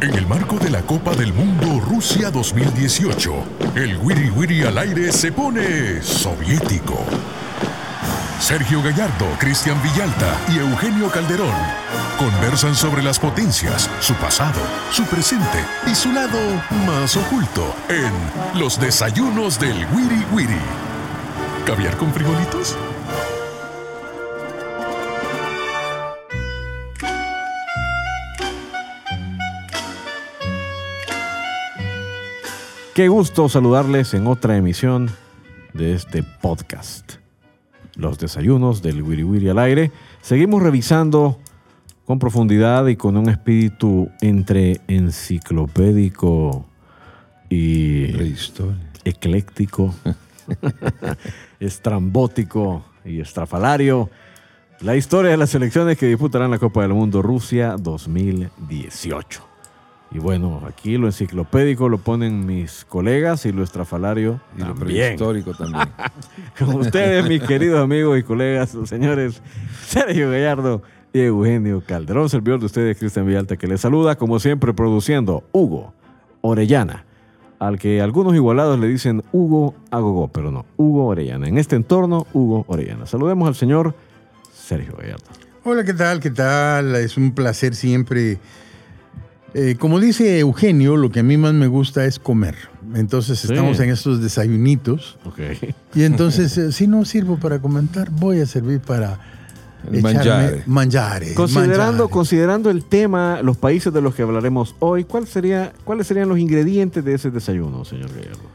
En el marco de la Copa del Mundo Rusia 2018, el Wiri Wiri al aire se pone soviético. Sergio Gallardo, Cristian Villalta y Eugenio Calderón conversan sobre las potencias, su pasado, su presente y su lado más oculto en Los Desayunos del Wiri Wiri. ¿Caviar con frijolitos? Qué gusto saludarles en otra emisión de este podcast. Los desayunos del Wiri Wiri al aire. Seguimos revisando con profundidad y con un espíritu entre enciclopédico y ecléctico, estrambótico y estrafalario. La historia de las selecciones que disputarán la Copa del Mundo Rusia 2018. Y bueno, aquí lo enciclopédico lo ponen mis colegas y lo estrafalario Y lo también. prehistórico también. Con ustedes, mis queridos amigos y colegas, los señores Sergio Gallardo y Eugenio Calderón, servidor de ustedes, Cristian Villalta, que les saluda, como siempre, produciendo Hugo Orellana, al que algunos igualados le dicen Hugo Agogó, pero no, Hugo Orellana. En este entorno, Hugo Orellana. Saludemos al señor Sergio Gallardo. Hola, ¿qué tal? ¿Qué tal? Es un placer siempre. Eh, como dice Eugenio, lo que a mí más me gusta es comer. Entonces Sí. estamos en estos desayunitos. Ok. Y entonces, eh, si no sirvo para comentar, voy a servir para mangiare. mangiare, Considerando, mangiare. considerando el tema, los países de los que hablaremos hoy, ¿cuál sería, ¿cuáles serían los ingredientes de ese desayuno, señor Gallardo?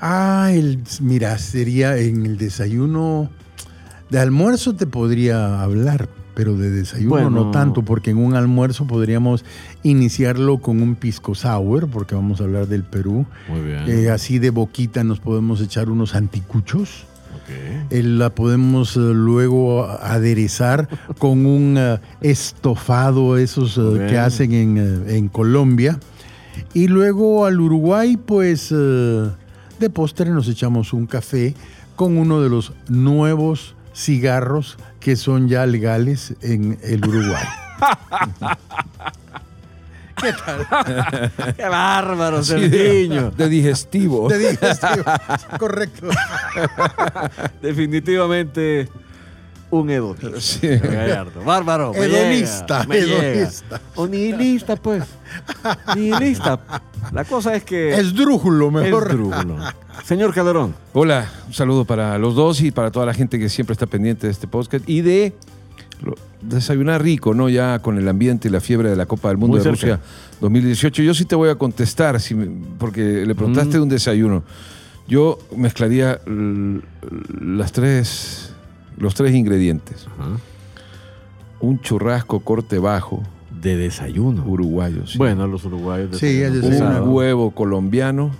Ah, el, mira, sería en el desayuno. De almuerzo te podría hablar, pero de desayuno Bueno. no tanto, porque en un almuerzo podríamos iniciarlo con un pisco sour, porque vamos a hablar del Perú. Muy bien. Eh, así de boquita nos podemos echar unos anticuchos. Ok. Eh, la podemos eh, luego aderezar con un estofado, esos que hacen en, en Colombia. Y luego al Uruguay, pues de postre nos echamos un café con uno de los nuevos cigarros que son ya legales en el Uruguay. ¡Qué bárbaro, Sí, Sergiño! de, de digestivo. Te dije, Steve. Correcto. Definitivamente un hedonista. Sí. Gallardo. Bárbaro. me Hedonista, llega, me llega. hedonista. O nihilista, pues. Nihilista. La cosa es que... Esdrújulo, mejor. Esdrújulo. Señor Calderón. Hola, un saludo para los dos y para toda la gente que siempre está pendiente de este podcast y de desayunar rico, ¿no? Ya con el ambiente y la fiebre de la Copa del Mundo Muy de cerca. Rusia 2018. Yo sí te voy a contestar, si porque le preguntaste de un desayuno. Yo mezclaría las tres, los tres ingredientes. Un churrasco corte bajo, De desayuno. uruguayo. sí. Bueno, los uruguayos. Sí, un desayuno. pesado. huevo colombiano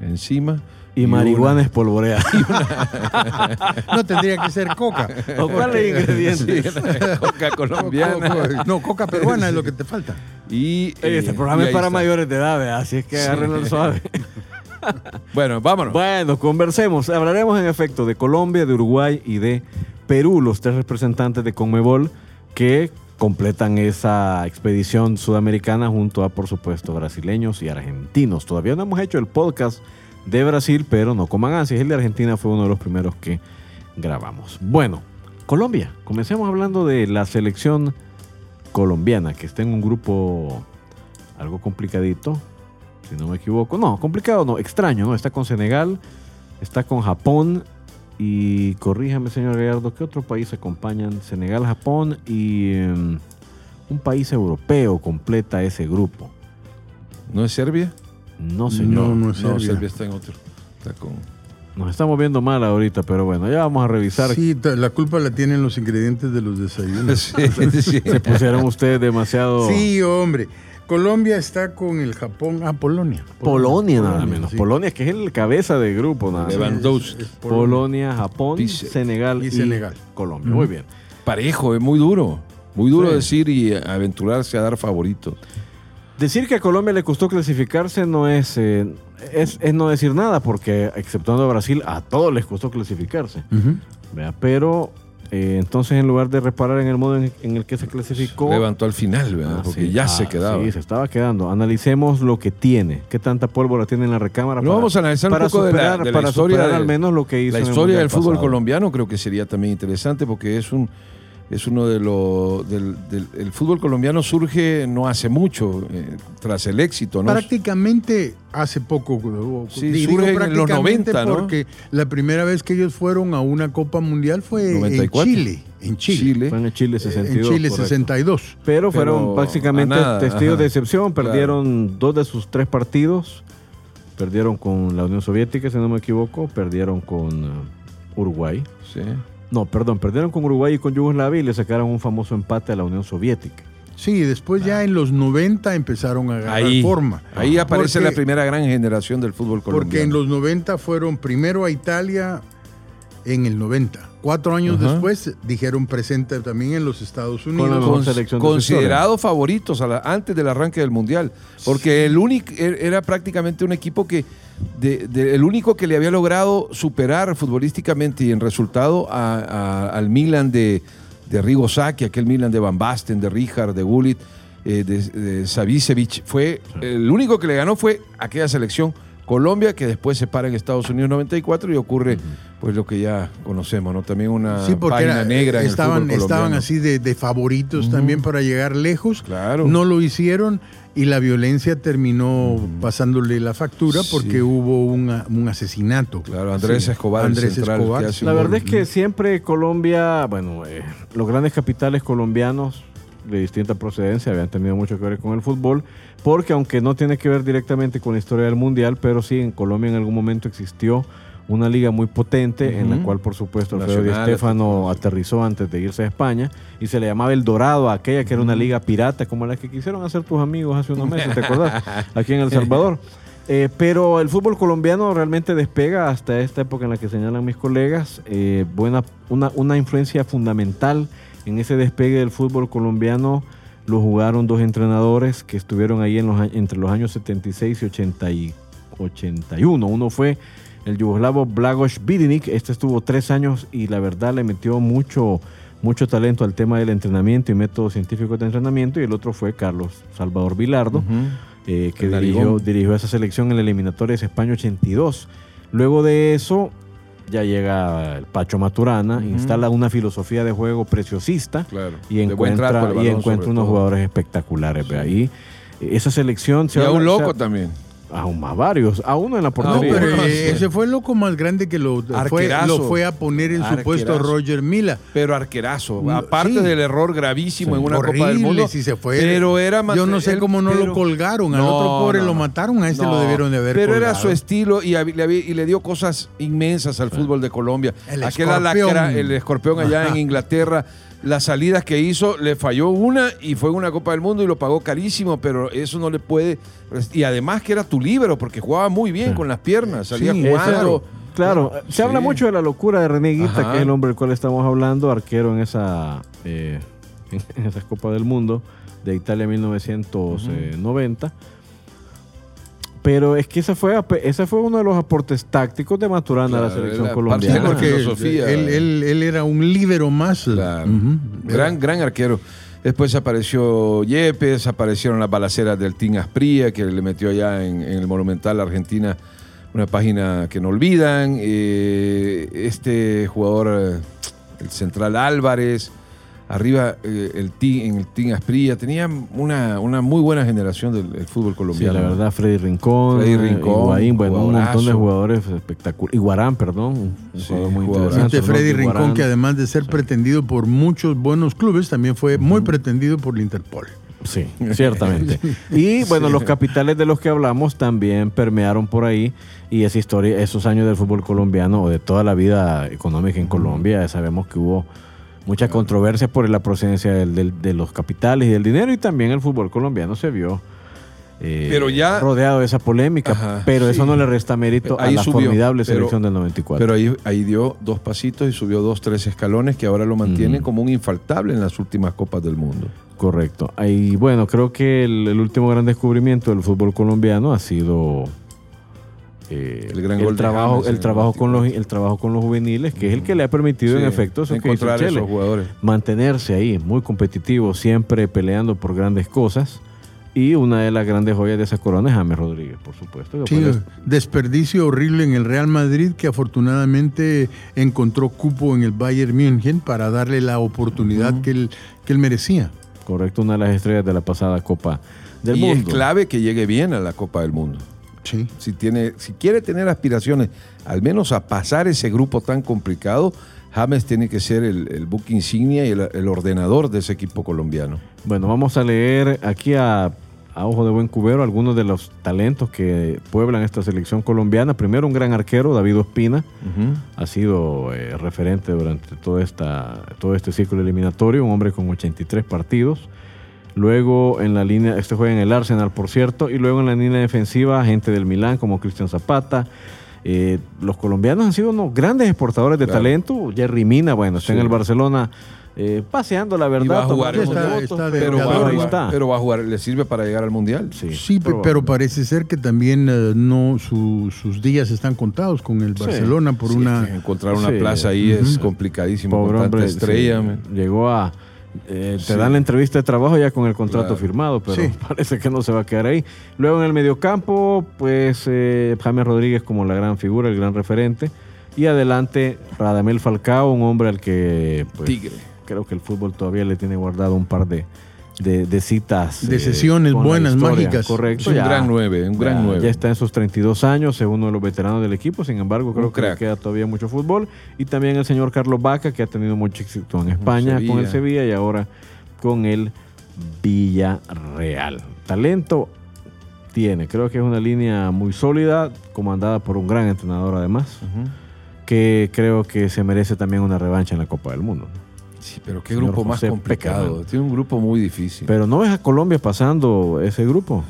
encima. Y una- marihuana espolvoreada. No tendría que ser coca. ¿O cuáles ingredientes? Sí, una coca colombiana. No, coca peruana es lo que te falta. Y, este eh, programa y es para está. mayores de edad, ¿verdad? así es que Sí. agárrenlo al suave. Bueno, vámonos. Bueno, conversemos. Hablaremos en efecto de Colombia, de Uruguay y de Perú, los tres representantes de Conmebol que completan esa expedición sudamericana junto a, por supuesto, brasileños y argentinos. Todavía no hemos hecho el podcast de Brasil, pero no coman ansias. El de Argentina fue uno de los primeros que grabamos. Bueno, Colombia. Comencemos hablando de la selección colombiana, que está en un grupo algo complicadito, si no me equivoco. No, complicado no, extraño, ¿no? Está con Senegal, está con Japón y, corríjame, señor Gallardo, ¿qué otro país acompañan? Senegal, Japón y em, un país europeo completa ese grupo. ¿No es Serbia? No, señor. No, no es No, Serbia. Serbia está en otro. Está con. Nos estamos viendo mal ahorita, pero bueno, ya vamos a revisar. Sí, la culpa la tienen los ingredientes de los desayunos. Sí, sí. Se pusieron ustedes demasiado... Sí, hombre. Colombia está con el Japón. Ah, Polonia. Polonia nada menos. sí. Polonia, que es el cabeza de grupo nada menos. Lewandowski. Es- es Polonia. Polonia, Japón, Senegal y, y Senegal. Colombia. Muy bien. Parejo, es muy duro. Muy duro Sí. decir y aventurarse a dar favorito. Decir que a Colombia le costó clasificarse no es, eh, es, es no decir nada, porque exceptuando a Brasil, a todos les costó clasificarse. Pero Eh, entonces, en lugar de reparar en el modo en, en el que se clasificó, Levantó al final, ¿verdad? Ah, Porque sí. ya Ah, se quedaba. Sí, se estaba quedando. Analicemos lo que tiene. ¿Qué tanta pólvora tiene en la recámara? No, vamos a analizar un poco de la- superar, de la para historia superar al menos lo que hizo La historia del fútbol pasado. colombiano creo que sería también interesante porque es un es uno de los del, del- el fútbol colombiano surge no hace mucho eh, tras el éxito, ¿no? Prácticamente hace poco. Sí, digo surge en los prácticamente 90, ¿no? Porque la primera vez que ellos fueron a una Copa Mundial fue 94. en Chile. En Chile. Chile. Fue en Chile Eh, 62. en Chile correcto. 62. Pero fueron Pero básicamente nada, testigos ajá. de excepción. Claro. Perdieron dos de sus tres partidos. Perdieron con la Unión Soviética, si no me equivoco. Perdieron con eh, Uruguay. Sí. No, perdón, perdieron con Uruguay y con Yugoslavia y le sacaron un famoso empate a la Unión Soviética. Sí, después ya en los 90 empezaron a Ahí, forma. ahí aparece Porque- la primera gran generación del fútbol colombiano. Porque en los 90 fueron primero a Italia en el 90. Cuatro años Ajá. después dijeron presente también en los Estados la Unidos. de su considerados favoritos a la- antes del arranque del mundial porque el único er- era prácticamente un equipo que de- de- el único que le había logrado superar futbolísticamente y en resultado a- a- al Milan de de Rigo Sacchi, aquel Milan de Van Basten, de Rijkaard, de Gullit, eh, de, de Savicevic, fue el único que le ganó fue aquella selección Colombia que después se para en Estados Unidos 94 y ocurre pues lo que ya conocemos, ¿no? También una Sí, porque página era- negra en el estaban, estaban así de, de favoritos también para llegar lejos. Claro. No lo hicieron y la violencia terminó pasándole la factura porque Sí. hubo un, un asesinato. Claro, Andrés Sí. Escobar, Andrés central, Escobar. La verdad gol. es que siempre Colombia, bueno, eh, los grandes capitales colombianos de distinta procedencia habían tenido mucho que ver con el fútbol, porque aunque no tiene que ver directamente con la historia del Mundial, pero sí en Colombia en algún momento existió una liga muy potente en la cual por supuesto Alfredo Di Stéfano aterrizó antes de irse a España y se le llamaba El Dorado a aquella que era una liga pirata como la que quisieron hacer tus amigos hace unos meses, ¿te acordás? Aquí en El Salvador. Eh, pero el fútbol colombiano realmente despega hasta esta época en la que señalan mis colegas. eh, buena, una, una influencia fundamental en ese despegue del fútbol colombiano lo jugaron dos entrenadores que estuvieron ahí en los, entre los años 76 y 80 y 81. Uno fue el yugoslavo Blagos Vidinik. Este estuvo tres años y la verdad le metió mucho, mucho talento al tema del entrenamiento y métodos científicos de entrenamiento. Y el otro fue Carlos Salvador Vilardo eh, que dirigió, dirigió esa selección en la eliminatoria de España 82. Luego de eso, ya llega el Pacho Maturana, instala una filosofía de juego preciosista Claro. y encuentra, y encuentra unos todo. jugadores espectaculares. Ahí, esa selección se Y a un loco también. Aún más varios, a uno en la No, portería. pero eh, sí. ese fue el loco más grande que lo fue, lo fue a poner en su puesto. Roger Mila. Pero arquerazo. No, Aparte sí. del error gravísimo Sí. en una Horrible, Copa del Mundo. si se fue. Pero era más- Yo no sé cómo no pero- lo colgaron. Al No, otro pobre no, lo no. mataron. A este lo No, debieron de haber Pero era su estilo y, le, había- y le dio cosas inmensas al fútbol de Colombia. El Aquel escorpión. alacra- el escorpión allá Ajá. en Inglaterra. Las salidas que hizo, le falló una y fue una Copa del Mundo y lo pagó carísimo, pero eso no le puede. Y además que era tu líbero, porque jugaba muy bien con las piernas, salía Sí, jugando. Claro, se Sí. habla mucho de la locura de René Guita, Ajá. que es el hombre del cual estamos hablando, arquero en esa eh, en esas Copas del Mundo de Italia 1990. Pero es que ese fue, ese fue uno de los aportes tácticos de Maturana a la selección la colombiana. porque filosofía. Él, él- él era un líbero más. Claro. Gran, gran arquero. Después apareció Yepes, aparecieron las balaceras del Team Aspría, que le metió allá en, en el Monumental Argentina una página que no olvidan. Eh, este jugador, el central Álvarez, arriba eh, el team, en el Team Aspría, tenía una, una muy buena generación del, del fútbol Sí, colombiano. la verdad, Freddy Rincón, Freddy Rincón, Higuaín, bueno, un montón de jugadores espectaculares. Iguarán, perdón, un Sí, jugador muy interesante. Este Freddy Rincón, Iguarán. que además de ser pretendido por muchos buenos clubes, también fue muy pretendido por la Interpol. Sí, ciertamente. Y bueno, los capitales de los que hablamos también permearon por ahí y esa historia, esos años del fútbol colombiano o de toda la vida económica en Colombia, sabemos que hubo mucha controversia por la procedencia del- del- de los capitales y del dinero y también el fútbol colombiano se vio eh, Pero ya- rodeado de esa polémica, Ajá, pero eso no le resta mérito Ahí a la subió, formidable pero- selección del 94. Pero ahí, ahí dio dos pasitos y subió dos, tres escalones que ahora lo mantienen como un infaltable en las últimas Copas del Mundo. Correcto. Y bueno, creo que el, el último gran descubrimiento del fútbol colombiano ha sido eh, El gran gol de trabajo, James el el trabajo con los, el trabajo con los juveniles, que es el que le ha permitido Sí, en efecto eso que hizo encontrar Chele, esos jugadores. mantenerse ahí, muy competitivo, siempre peleando por grandes cosas. Y una de las grandes joyas de esa corona es James Rodríguez, por supuesto. Sí, pues, desperdicio horrible en el Real Madrid que afortunadamente encontró cupo en el Bayern München para darle la oportunidad que, él, que él merecía. correcto, una de las estrellas de la pasada Copa del y Mundo. es clave que llegue bien a la Copa del Mundo. Sí. Si, tiene, si quiere tener aspiraciones, al menos a pasar ese grupo tan complicado, James tiene que ser el, el buque insignia y el, el ordenador de ese equipo colombiano. Bueno, vamos a leer aquí a, a ojo de buen cubero algunos de los talentos que pueblan esta selección colombiana. Primero, un gran arquero, David Ospina. Ha sido eh, referente durante todo, esta, todo este ciclo eliminatorio, un hombre con 83 partidos. Luego en la línea, este juega en el Arsenal, por cierto, y luego en la línea defensiva, gente del Milán como Cristian Zapata. Eh, los colombianos han sido unos grandes exportadores de Claro. talento. Jerry Mina, bueno, está en el Barcelona eh, paseando, la Y va verdad. a jugar Está- está de- Pero, va a jugar, está. pero va a jugar, le sirve para llegar al Mundial. Sí, Sí, pe- pero parece ser que también eh, no su- sus días están contados con el Sí. Barcelona por Sí, una... encontrar una Sí. plaza ahí es complicadísimo Pobre con tanta hombre, estrella. llegó a. eh, te Sí. dan la entrevista de trabajo ya con el contrato Claro. firmado, pero Sí. parece que no se va a quedar ahí. Luego en el mediocampo, pues eh, James Rodríguez como la gran figura, el gran referente. Y adelante Radamel Falcao, un hombre al que pues, Tigre. creo que el fútbol todavía le tiene guardado un par de, de, de citas. De eh, sesiones buenas, historia, mágicas. Correcto. Es un ya- gran nueve, un gran ya- nueve. Ya está en sus 32 años, es uno de los veteranos del equipo. Sin embargo, creo Un que le crack. queda todavía mucho fútbol. Y también el señor Carlos Vaca, que ha tenido mucho éxito en España Sevilla. con el Sevilla y ahora con el Villarreal. Talento tiene, creo que es una línea muy sólida, comandada por un gran entrenador además, que creo que se merece también una revancha en la Copa del Mundo. Sí, pero qué grupo más José complicado. Tiene un grupo muy difícil. Pero no ves a Colombia pasando ese grupo.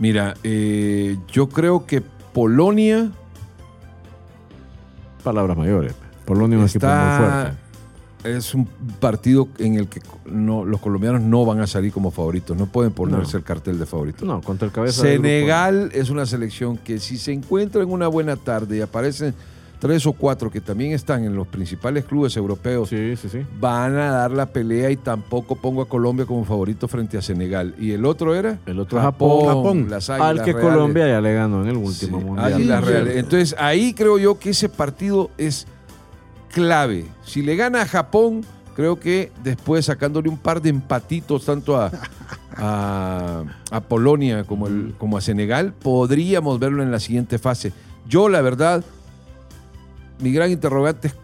Mira, eh, yo creo que Polonia Palabras mayores. Polonia es un equipo muy está fuerte. es un partido en el que no, los colombianos no van a salir como favoritos, no pueden ponerse No. el cartel de favoritos. No, contra el cabeza del grupo. Senegal es una selección que si se encuentra en una buena tarde y aparecen tres o cuatro que también están en los principales clubes europeos, Sí, sí, sí. van a dar la pelea y tampoco pongo a Colombia como favorito frente a Senegal. ¿Y el otro era? El otro Japón. Japón. las Al que Reales. Colombia ya le ganó en el último mundial. Entonces ahí creo yo que ese partido es clave. Si le gana a Japón, creo que después sacándole un par de empatitos tanto a, a, a Polonia como, el, como a Senegal, podríamos verlo en la siguiente fase. Yo la verdad, mi gran interrogante es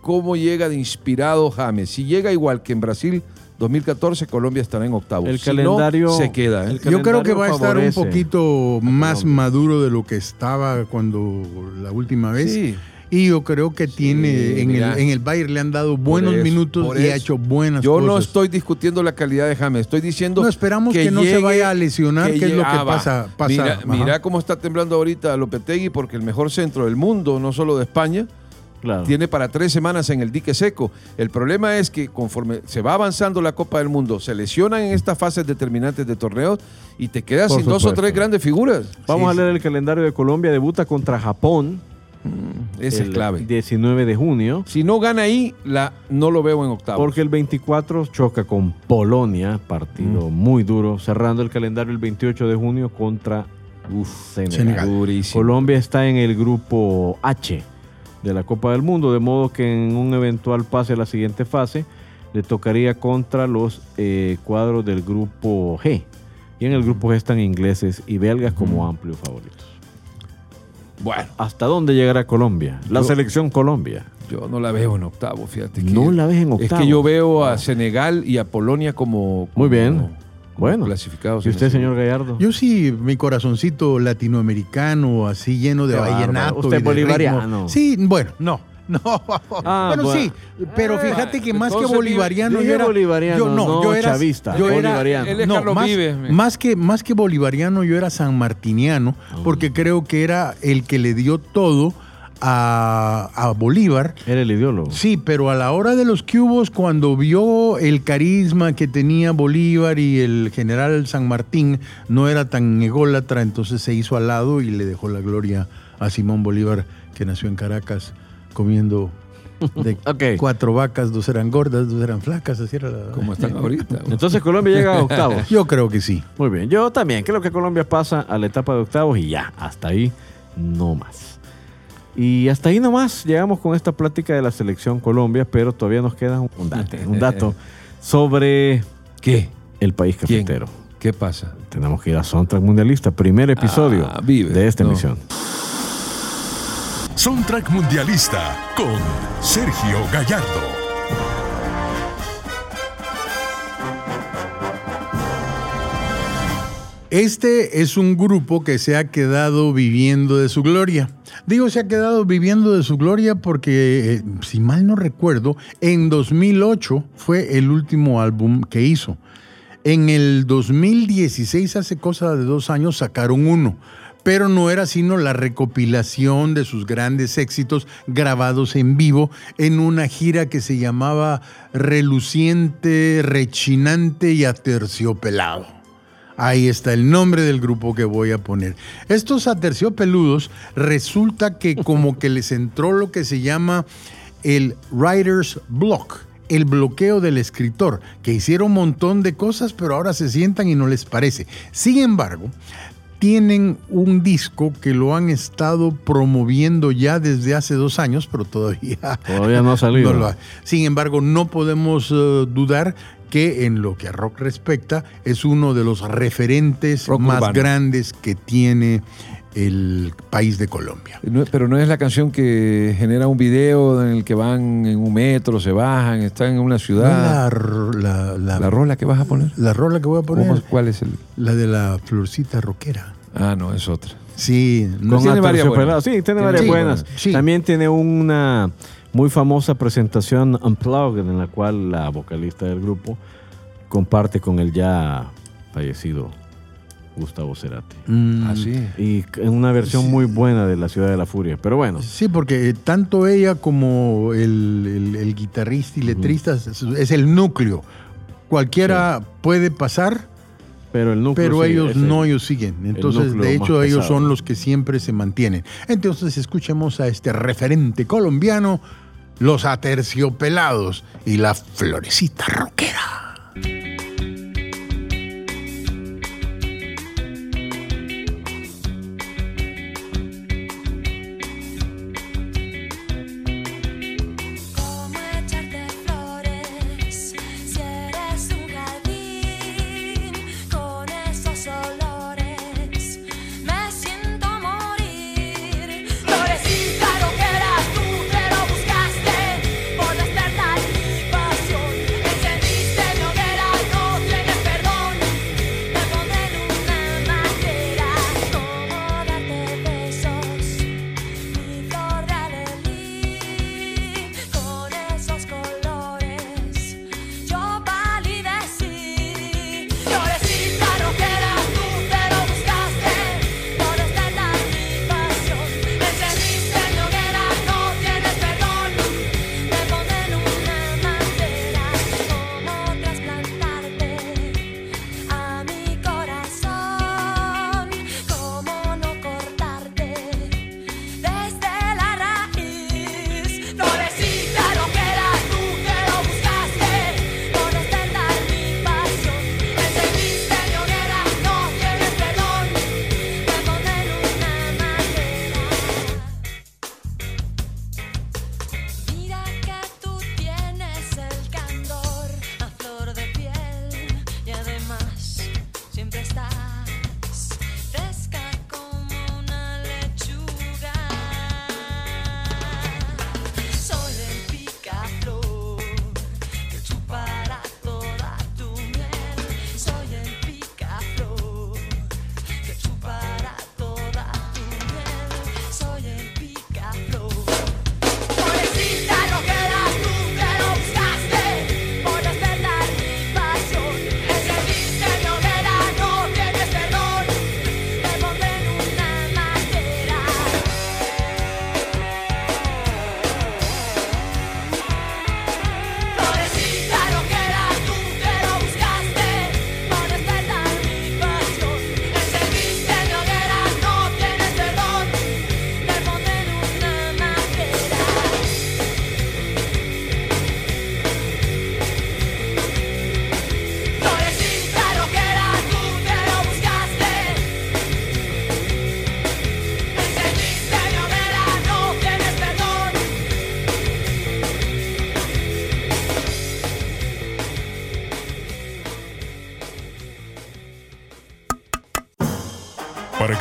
cómo llega de inspirado James. Si llega igual que en Brasil 2014, Colombia estará en octavos. El Si calendario- no, se queda. ¿eh? Yo creo que va a estar un poquito más maduro de lo que estaba cuando la última vez. Sí. Y yo creo que tiene en el, en el Bayern le han dado buenos eso, minutos y ha hecho buenas Yo cosas. no estoy discutiendo la calidad de James, estoy diciendo. No, esperamos que no se vaya a lesionar, que es lo que ah, pasa- pasa. Mira, cómo está temblando ahorita Lopetegui, porque el mejor centro del mundo, no solo de España, Claro. tiene para tres semanas en el dique seco. El problema es que conforme se va avanzando la Copa del Mundo, se lesionan en estas fases determinantes de torneos y te quedas Por sin dos o tres grandes figuras. Vamos Sí, a leer el calendario de Colombia. Debuta contra Japón. Ese el es clave. 19 de junio. Si no gana ahí, la, no lo veo en octavos. Porque el 24 choca con Polonia, partido muy duro, cerrando el calendario el 28 de junio contra Senegal. Senegal. Durísimo. Colombia está en el grupo H de la Copa del Mundo, de modo que en un eventual pase a la siguiente fase le tocaría contra los eh, cuadros del grupo G. Y en el grupo G están ingleses y belgas como amplios favoritos. Bueno, ¿Hasta dónde llegará Colombia? La Yo- selección Colombia. yo no la veo en octavos, fíjate. que- No la ves en Es octavos. que yo veo a Senegal y a Polonia como, Muy bien. como Bueno. clasificados. ¿Y usted, señor. Gallardo? Yo sí, mi corazoncito latinoamericano, así lleno de Qué bárbaro. vallenato. Usted y de bolivariano. ritmo. Sí, bueno, no. No, Ah, bueno, bueno. sí, pero Ah, fíjate que más que bolivariano yo era bolivariano, yo no, no yo era chavista, yo era bolivariano. Él es no, Carlos más, Vives, más que más que bolivariano yo era sanmartiniano porque creo que era el que le dio todo a, a Bolívar Era el ideólogo. Sí, pero a la hora de los cubos, cuando vio el carisma que tenía Bolívar y el general San Martín no era tan ególatra, entonces se hizo al lado y le dejó la gloria a Simón Bolívar, que nació en Caracas, comiendo de cuatro vacas, dos eran gordas, dos eran flacas, así era la... Como están ahorita. Entonces Colombia llega a octavos. Yo creo que sí. Muy bien, yo también creo que Colombia pasa a la etapa de octavos y ya, hasta ahí no más. Y hasta ahí nomás llegamos con esta plática de la selección Colombia, pero todavía nos queda un un dato, un dato sobre ¿Qué? el país ¿Quién? cafetero. ¿Qué pasa? Tenemos que ir a Soundtrack Mundialista, primer episodio Ah, vive. de esta No. emisión. Soundtrack Mundialista con Sergio Gallardo. Este es un grupo que se ha quedado viviendo de su gloria. Digo, se ha quedado viviendo de su gloria porque, eh, si mal no recuerdo, en 2008 fue el último álbum que hizo. En el 2016, hace cosa de dos años, sacaron uno, pero no era sino la recopilación de sus grandes éxitos grabados en vivo en una gira que se llamaba Reluciente, Rechinante y Aterciopelado. Ahí está el nombre del grupo que voy a poner. Estos aterciopeludos resulta que como que les entró lo que se llama el writer's block, el bloqueo del escritor, que hicieron un montón de cosas, pero ahora se sientan y no les parece. Sin embargo, tienen un disco que lo han estado promoviendo ya desde hace dos años, pero todavía, Todavía no ha salido. no lo ha- Sin embargo, no podemos eh, dudar que en lo que a rock respecta es uno de los referentes Rock más urbano. grandes que tiene el país de Colombia. No- pero no es la canción que genera un video en el que van en un metro, se bajan, están en una ciudad. la, la- ¿La rola que vas a poner? la rola que voy a poner, ¿Cómo- ¿Cuál es el...? la de la florcita rockera. Ah, no, es otra. Sí, no Con tiene varias buenas. Sí, tiene Tiene varias sí, buenas. sí. También tiene una muy famosa presentación Unplugged en la cual la vocalista del grupo comparte con el ya fallecido Gustavo Cerati. Mm, Ah, sí. Y en una versión muy buena de La Ciudad de la Furia. Pero bueno, Sí, porque tanto ella como el, el- el guitarrista y letrista es, es el núcleo. Cualquiera puede pasar, pero el núcleo pero sí, ellos el- no, ellos siguen. Entonces, de hecho, ellos pesado. son los que siempre se mantienen. Entonces, escuchemos a este referente colombiano, los aterciopelados y la florecita rockera.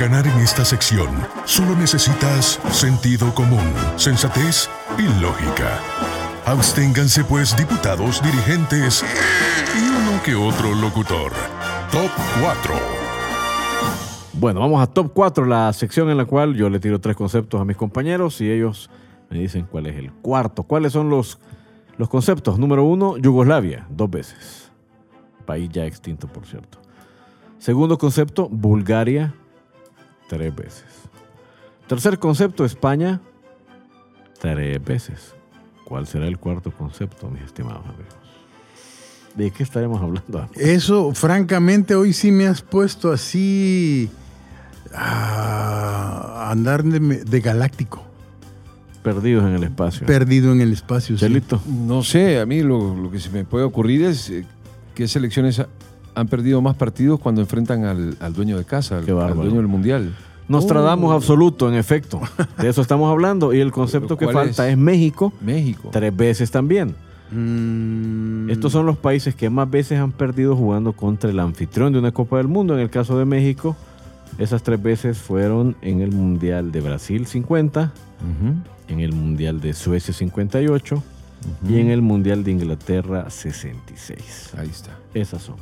Ganar en esta sección, solo necesitas sentido común, sensatez y lógica. Absténganse pues diputados, dirigentes y uno que otro locutor. Top 4. Bueno, vamos a top 4, la sección en la cual yo le tiro tres conceptos a mis compañeros y ellos me dicen cuál es el cuarto. ¿Cuáles son los, los conceptos? Número uno, Yugoslavia, dos veces. País ya extinto, por cierto. Segundo concepto, Bulgaria, tres veces. Tercer concepto, España, tres veces. ¿Cuál será el cuarto concepto, mis estimados amigos? ¿De qué estaremos hablando? Eso, francamente, hoy sí me has puesto así a andar de, de galáctico, Perdidos en el espacio. perdido en el espacio. sí. Chelito. No sé, a mí lo, lo que se me puede ocurrir es eh, qué selecciones han perdido más partidos cuando enfrentan al, al dueño de casa, al, dueño del mundial. Nostradamus absoluto, en efecto. De eso estamos hablando. Y el concepto que ¿Cuál falta es? es México, México. tres veces también. Mm, Estos son los países que más veces han perdido jugando contra el anfitrión de una Copa del Mundo. En el caso de México, esas tres veces fueron en el Mundial de Brasil 50, Ujú. en el Mundial de Suecia 58 y en el Mundial de Inglaterra 66. Ahí está. Esas son.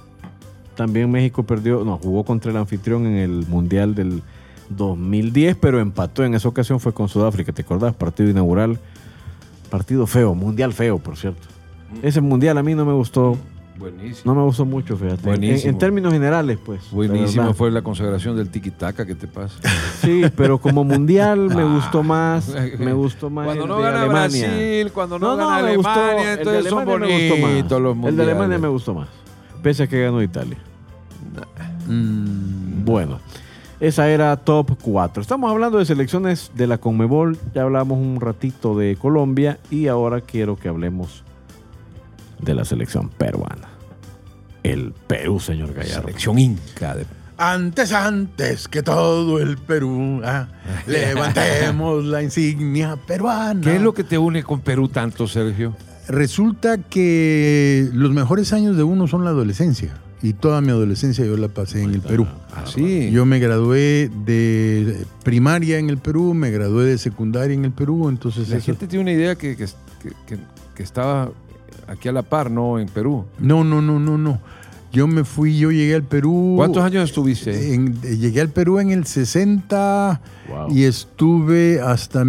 También México perdió, no, jugó contra el anfitrión en el Mundial del 2010, pero empató en esa ocasión, fue con Sudáfrica, ¿te acordás? Partido inaugural, partido feo, mundial feo, por cierto. Ese mundial a mí no me gustó, Buenísimo. no me gustó mucho, fíjate. En- En, Buenísimo. términos generales, pues. Buenísimo fue la consagración del tiki-taka, ¿qué te pasa? Sí, pero como mundial me gustó más, me gustó más Cuando el no de gana Alemania. Brasil, cuando no, No, no, gana gustó. Alemania, El de entonces son Alemania me gustó bonitos los más. El de Alemania me gustó más. Pese a que ganó Italia. mm, Bueno, esa era top 4. Estamos hablando de selecciones de la Conmebol. Ya hablamos un ratito de Colombia y ahora quiero que hablemos de la selección peruana. El Perú, señor Gallardo. Selección inca. de- Antes, antes que todo el Perú, ah, levantemos la insignia peruana. ¿Qué es lo que te une con Perú tanto, Sergio? Resulta que los mejores años de uno son la adolescencia. Y toda mi adolescencia yo la pasé en el Perú. Así. Yo me gradué de primaria en el Perú, me gradué de secundaria en el Perú, entonces La eso- gente tiene una idea que, que, que- que- que estaba aquí a la par, ¿no? En Perú. No, no, no, no, no. Yo me fui, yo llegué al Perú. ¿Cuántos años estuviste? En- eh, llegué al Perú en el 60 Wow. y estuve hasta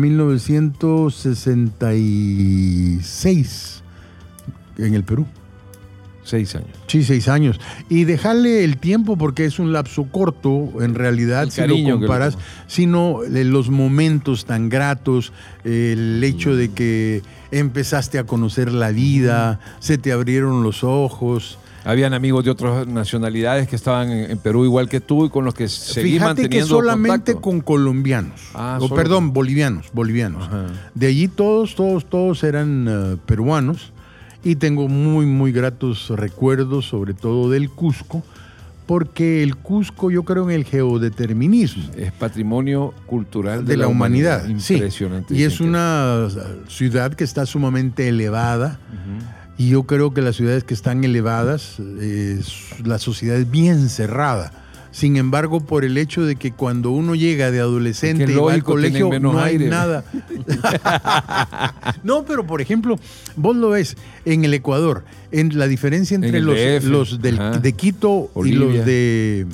1966 en el Perú. Seis años. Sí, seis años. Y dejarle el tiempo porque es un lapso corto, en realidad, El si lo comparas, sino eh, los momentos tan gratos, el hecho de que empezaste a conocer la vida, se te abrieron los ojos. Habían amigos de otras nacionalidades que estaban en, Perú igual que tú y con los que seguí Fíjate que manteniendo solamente contacto. con colombianos, Ah, o perdón, con- bolivianos, bolivianos. Ajá. De allí todos, todos, todos eran eh, peruanos y tengo muy, muy gratos recuerdos, sobre todo del Cusco, porque el Cusco yo creo en el geodeterminismo Es patrimonio cultural de, la, humanidad. sí. Impresionante. Y es que una ciudad que está sumamente elevada. Y yo creo que las ciudades que están elevadas, eh, la sociedad es bien cerrada. Sin embargo, por el hecho de que cuando uno llega de adolescente y va al colegio, no hay aire. nada. no, pero por ejemplo, vos lo ves en el Ecuador, en la diferencia entre los, los del- de Quito y los de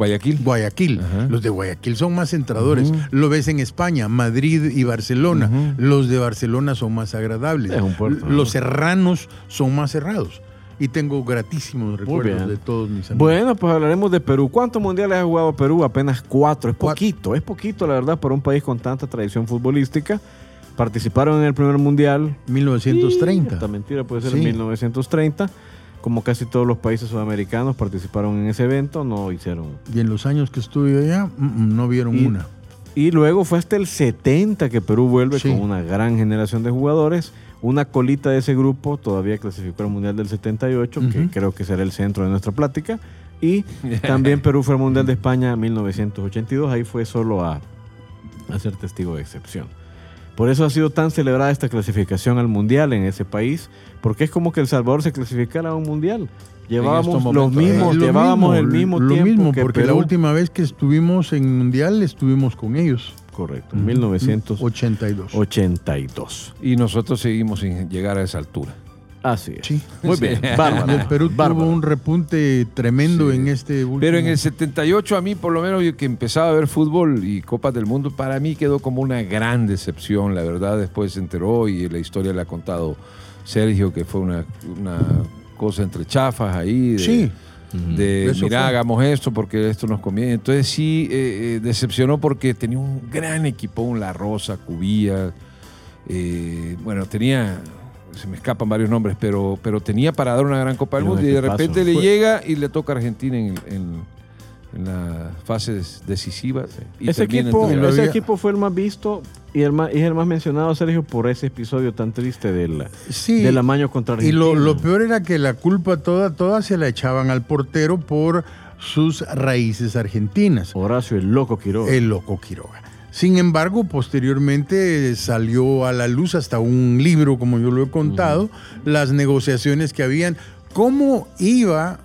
Guayaquil. Guayaquil. Ajá. Los de Guayaquil son más centradores. Ujú. Lo ves en España, Madrid y Barcelona. Ujú. Los de Barcelona son más agradables. Es un puerto, Los ¿no? serranos son más cerrados. Y tengo gratísimos recuerdos de todos mis amigos. Bueno, pues hablaremos de Perú. ¿Cuántos mundiales ha jugado Perú? Apenas cuatro. Es Cuatro. poquito, es poquito, la verdad, para un país con tanta tradición futbolística. Participaron en el primer mundial. 1930. Esta mentira puede ser Sí. en 1930. Como casi todos los países sudamericanos participaron en ese evento, no hicieron. Y en los años que estuve allá, mm, mm, no vieron Y- una. Y luego fue hasta el 70 que Perú vuelve Sí. con una gran generación de jugadores. Una colita de ese grupo todavía clasificó al Mundial del 78, que Ujú. creo que será el centro de nuestra plática. Y también Perú fue al Mundial de España en 1982. Ahí fue solo a, a ser testigo de excepción. Por eso ha sido tan celebrada esta clasificación al Mundial en ese país, porque es como que El Salvador se clasificara a un Mundial. Llevábamos los mismos, Eh, lo llevábamos mismo, el mismo lo tiempo mismo, que porque la última vez que estuvimos en Mundial estuvimos con ellos. Correcto, en 1982. 82. Y nosotros seguimos sin llegar a esa altura. Así es. Sí. Muy bien. Y Bárbaro. el Perú Bárbaro. tuvo un repunte tremendo Sí. en este último. Pero en el 78 a mí, por lo menos yo que empezaba a ver fútbol y Copas del Mundo, para mí quedó como una gran decepción, la verdad. Después se enteró y la historia le ha contado Sergio, que fue una, una cosa entre chafas ahí. De, Sí. De, mira, fue. hagamos esto porque esto nos conviene. Entonces sí, eh, eh, decepcionó porque tenía un gran equipo, un La Rosa, Cubía. eh, bueno, tenía, se me escapan varios nombres, pero, pero tenía para dar una gran Copa del Mundo y de repente le Fue- llega y le toca a Argentina en, en- en las fases decisivas. Y Ese equipo, ese había- equipo fue el más visto y el más, y el más mencionado, Sergio, por ese episodio tan triste del, Sí. del amaño contra Y Argentina. lo, lo peor era que la culpa toda, toda se la echaban al portero por sus raíces argentinas. Horacio, el loco Quiroga. El loco Quiroga. Sin embargo, posteriormente salió a la luz hasta un libro, como yo lo he contado, las negociaciones que habían, cómo iba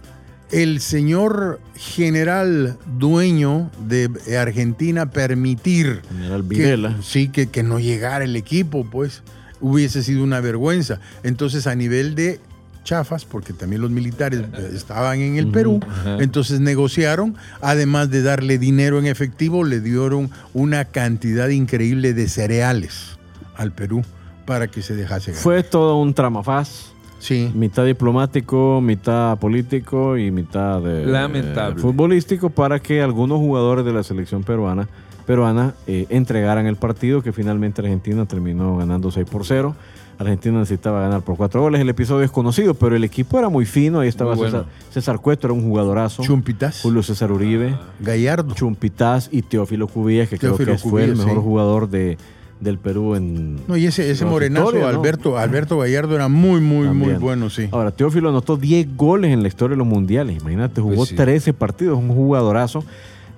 el señor general dueño de Argentina a permitir General que- Videla. sí, que, que no llegara el equipo, pues hubiese sido una vergüenza. Entonces, a nivel de chafas, porque también los militares eh, estaban en el Perú, entonces negociaron, además de darle dinero en efectivo, le dieron una cantidad increíble de cereales al Perú para que se dejase ganar. Fue todo un tramafaz. Sí. Mitad diplomático, mitad político y mitad de, Lamentable. eh, futbolístico para que algunos jugadores de la selección peruana, peruana eh, entregaran el partido que finalmente Argentina terminó ganando 6 por 0. Argentina necesitaba ganar por 4 goles. El episodio es conocido, pero el equipo era muy fino. Ahí estaba bueno. César, César Cueto, era un jugadorazo. Chumpitas, Julio César Uribe, Gallardo. Chumpitaz y Teófilo Cubillas, que Teófilo creo que fue el mejor sí. jugador de, del Perú en... No, y ese, ese morenazo, historia, ¿no? Alberto, Alberto Gallardo, era muy, muy, muy bueno, sí. Ahora, Teófilo anotó 10 goles en la historia de los mundiales. Imagínate, jugó Pues sí. 13 partidos, un jugadorazo.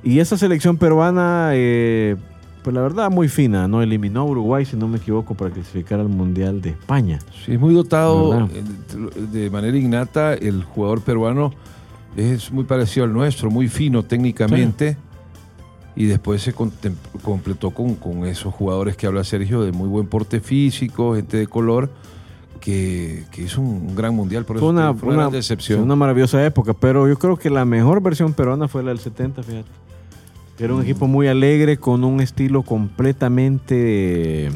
Y esa selección peruana, eh, pues la verdad, muy fina, ¿no? Eliminó a Uruguay, si no me equivoco, para clasificar al Mundial de España. Sí, es muy dotado eh, de manera innata. El jugador peruano es muy parecido al nuestro, muy fino técnicamente. Y después se completó con, con esos jugadores que habla Sergio, de muy buen porte físico, gente de color, que, que hizo un, gran mundial. Por eso Fue una, digo, fue una una- gran decepción. una maravillosa época, pero yo creo que la mejor versión peruana fue la del 70, fíjate. Era un equipo muy alegre, con un estilo completamente de,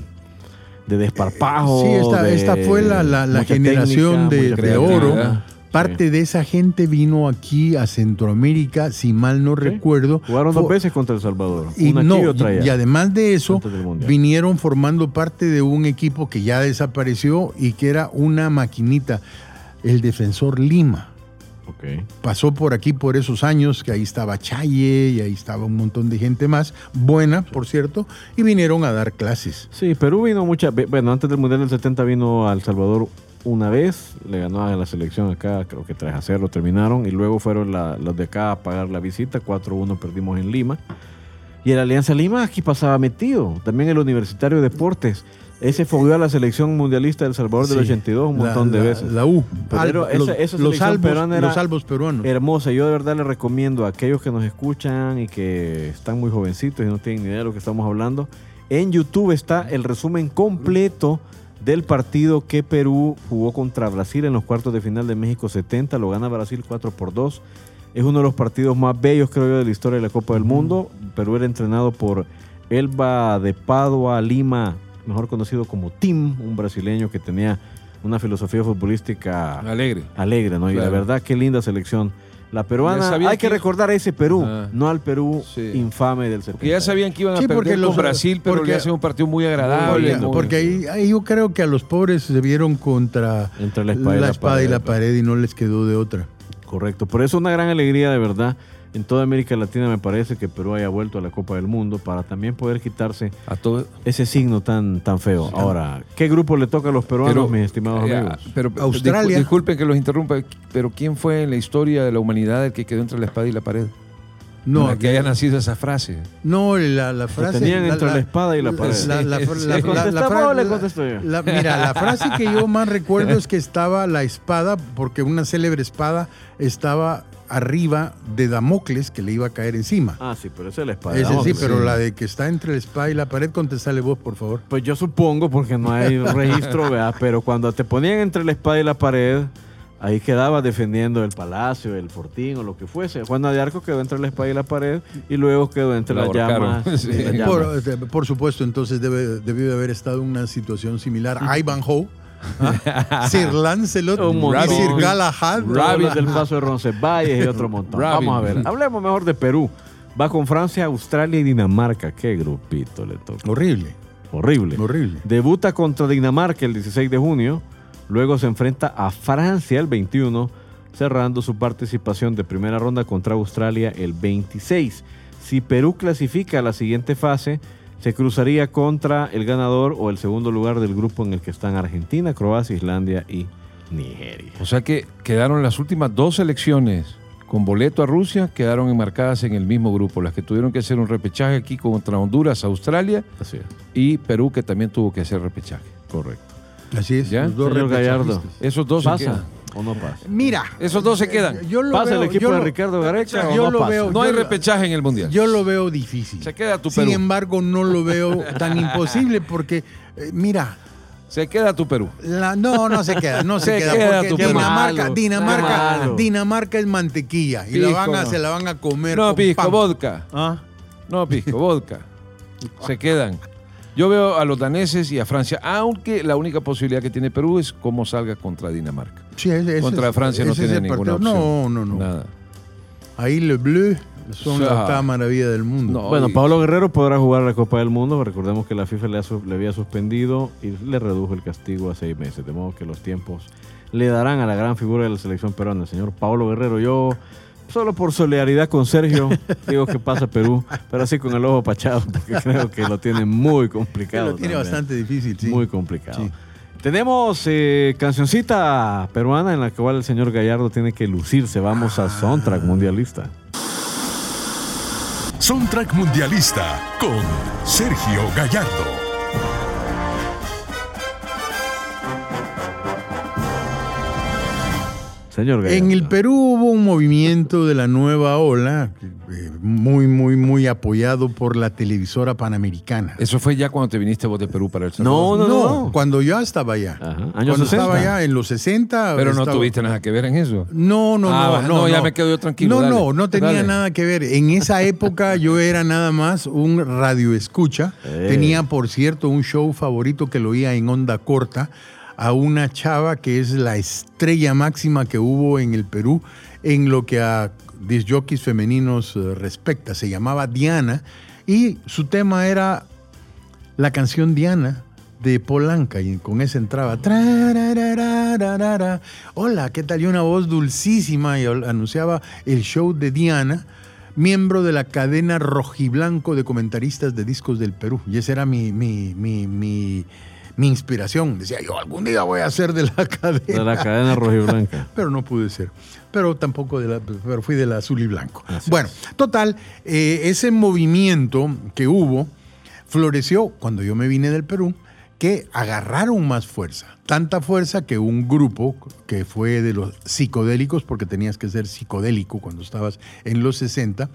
de desparpajo. Sí, esta, de esta fue la, la- generación técnica, de, oro. Parte de esa gente vino aquí a Centroamérica, si mal no Sí. recuerdo. Jugaron dos veces contra El Salvador. Y, una no, y además de eso, vinieron formando parte de un equipo que ya desapareció y que era una maquinita, el Defensor Lima. Pasó por aquí por esos años, que ahí estaba Chaye y ahí estaba un montón de gente más, buena, por cierto, y vinieron a dar clases. Sí, Perú vino muchas veces. Bueno, antes del Mundial del 70 vino a El Salvador una vez, le ganó a la selección acá, creo que 3 a 0 terminaron, y luego fueron la- los de acá a pagar la visita, 4-1 perdimos en Lima. Y el Alianza Lima aquí pasaba metido, también el Universitario de Deportes. Ese fogueó a la selección mundialista del Salvador del Sí, 82 un la- montón de veces. La U. Pero Al- esa- los, esa los selección albos, peruana era- los albos peruanos. Hermosa, yo de verdad le recomiendo a aquellos que nos escuchan y que están muy jovencitos y no tienen ni idea de lo que estamos hablando. En YouTube está el resumen completo del partido que Perú jugó contra Brasil en los cuartos de final de México 70. Lo gana Brasil 4 por 2. Es uno de los partidos más bellos, creo yo, de la historia de la Copa del Mundo. Perú era entrenado por Elba de Padua Lima, mejor conocido como Tim, un brasileño que tenía una filosofía futbolística Alegre. alegre, ¿no? Y la verdad, qué linda selección. La peruana, hay que que- recordar a ese Perú, Ah. no al Perú Sí. infame del 70. Porque ya sabían que iban a Sí, porque perder los- con Brasil, pero porque- le hacen un partido muy agradable. Porque, muy- porque ahí, ahí yo creo que a los pobres se vieron contra Entre la espada y la espada y la pared. pared y no les quedó de otra. Correcto. Por eso una gran alegría, de verdad. En toda América Latina me parece que Perú haya vuelto a la Copa del Mundo para también poder quitarse a todo, ese signo tan, tan feo. Ahora, ¿qué grupo le toca a los peruanos, mis estimados eh, amigos? pero Australia. discul- disculpen que los interrumpa, pero ¿quién fue en la historia de la humanidad el que quedó entre la espada y la pared? No, para que haya nacido esa frase. No, la, la frase. tenían entre la espada y la pared. Mira, la frase que yo más recuerdo es que estaba la espada, porque una célebre espada estaba arriba de Damocles que le iba a caer encima. Ah, sí, pero esa es la espada. Ese sí, pero la de que está entre la espada y la pared, contestale vos, por favor. Pues yo supongo, porque no hay registro, ¿verdad? pero cuando te ponían entre la espada y la pared, ahí quedaba defendiendo el palacio, el fortín o lo que fuese. Juana de Arco quedó entre la espada y la pared y luego quedó entre La las llamas. Sí. y las llamas. Por, eh, por supuesto, entonces debe, debió de haber estado en una situación similar. Ivanhoe, ¿ah? Sir Lancelot, y Sir Galahad. Los del paso de Roncesvalles y otro montón. Vamos a ver. Hablemos mejor de Perú. Va con Francia, Australia y Dinamarca. Qué grupito le toca. Horrible, Horrible. horrible. Debuta contra Dinamarca el 16 de junio. Luego se enfrenta a Francia el 21, cerrando su participación de primera ronda contra Australia el 26. Si Perú clasifica a la siguiente fase, se cruzaría contra el ganador o el segundo lugar del grupo en el que están Argentina, Croacia, Islandia y Nigeria. O sea que quedaron las últimas dos selecciones con boleto a Rusia, quedaron enmarcadas en el mismo grupo. Las que tuvieron que hacer un repechaje aquí contra Honduras, Australia Así es, y Perú, que también tuvo que hacer repechaje. correcto. Así es. ¿Ya? los dos Señor Gallardo. Esos dos ¿pasa. O no pasa? Mira, Esos dos se quedan. yo lo ¿Pasa veo, el equipo yo de lo- Ricardo Gareca o yo no lo pasa? veo- No hay yo repechaje en el Mundial. Yo lo veo difícil. Se queda tu Sin Perú. embargo, no lo veo tan imposible porque, eh, mira, Se queda tu Perú. la- no, no se queda, no se, Se queda, queda porque tu Perú. Dinamarca, Malo, Dinamarca. Dinamarca es mantequilla y la Pisco, van a, no. se la van a comer. No, con pisco, pan. vodka. ¿Ah? No, pisco, vodka. Se quedan. Yo veo a los daneses y a Francia, aunque la única posibilidad que tiene Perú es cómo salga contra Dinamarca. Sí, ese- Contra Francia no ese tiene ninguna partido. opción. No, no, no. Nada. Ahí le bleu son O sea, la octava maravilla del mundo. no. Bueno, y- Pablo Guerrero podrá jugar la Copa del Mundo. Recordemos que la FIFA le, ha su- le había suspendido y le redujo el castigo a seis meses. De modo que los tiempos le darán a la gran figura de la selección peruana, el señor Pablo Guerrero. Yo, solo por solidaridad con Sergio, digo que pasa Perú, pero así con el ojo pachado, porque creo que lo tiene muy Que complicado. lo tiene también. bastante difícil, sí. Muy complicado. Sí. Tenemos eh, cancioncita peruana en la cual el señor Gallardo tiene que lucirse. Vamos a Soundtrack Mundialista. Soundtrack Mundialista con Sergio Gallardo. Señor Gallardo. En el Perú hubo un movimiento de la nueva ola, eh, muy, muy, muy apoyado por la televisora panamericana. Eso fue ya cuando te viniste vos de Perú para el No, Salvador. no, no. cuando yo estaba allá. Ajá, años Cuando 60. estaba allá en los 60. Pero no estaba- tuviste nada que ver en eso. No, no, Ah, no, no, no. ya me quedo yo tranquilo, No, dale. no, no tenía Dale. nada que ver. En esa época yo era nada más un radio escucha. Eh. Tenía, por cierto, un show favorito que lo oía en onda corta a una chava que es la estrella máxima que hubo en el Perú en lo que a disjockeys femeninos eh, respecta. Se llamaba Diana y su tema era la canción Diana de Polanca y con esa entraba. Hola, ¿qué tal? Y una voz dulcísima y anunciaba el show de Diana, miembro de la cadena rojiblanco de comentaristas de discos del Perú. Y esa era mi, mi, mi, mi, mi inspiración. Decía yo, algún día voy a ser de la cadena. De la cadena rojiblanca. Pero no pude ser. Pero tampoco de la, pero fui del azul y blanco. Así bueno, total, eh, ese movimiento que hubo floreció cuando yo me vine del Perú, que agarraron más fuerza. Tanta fuerza que un grupo que fue de los psicodélicos, porque tenías que ser psicodélico cuando estabas en los 60,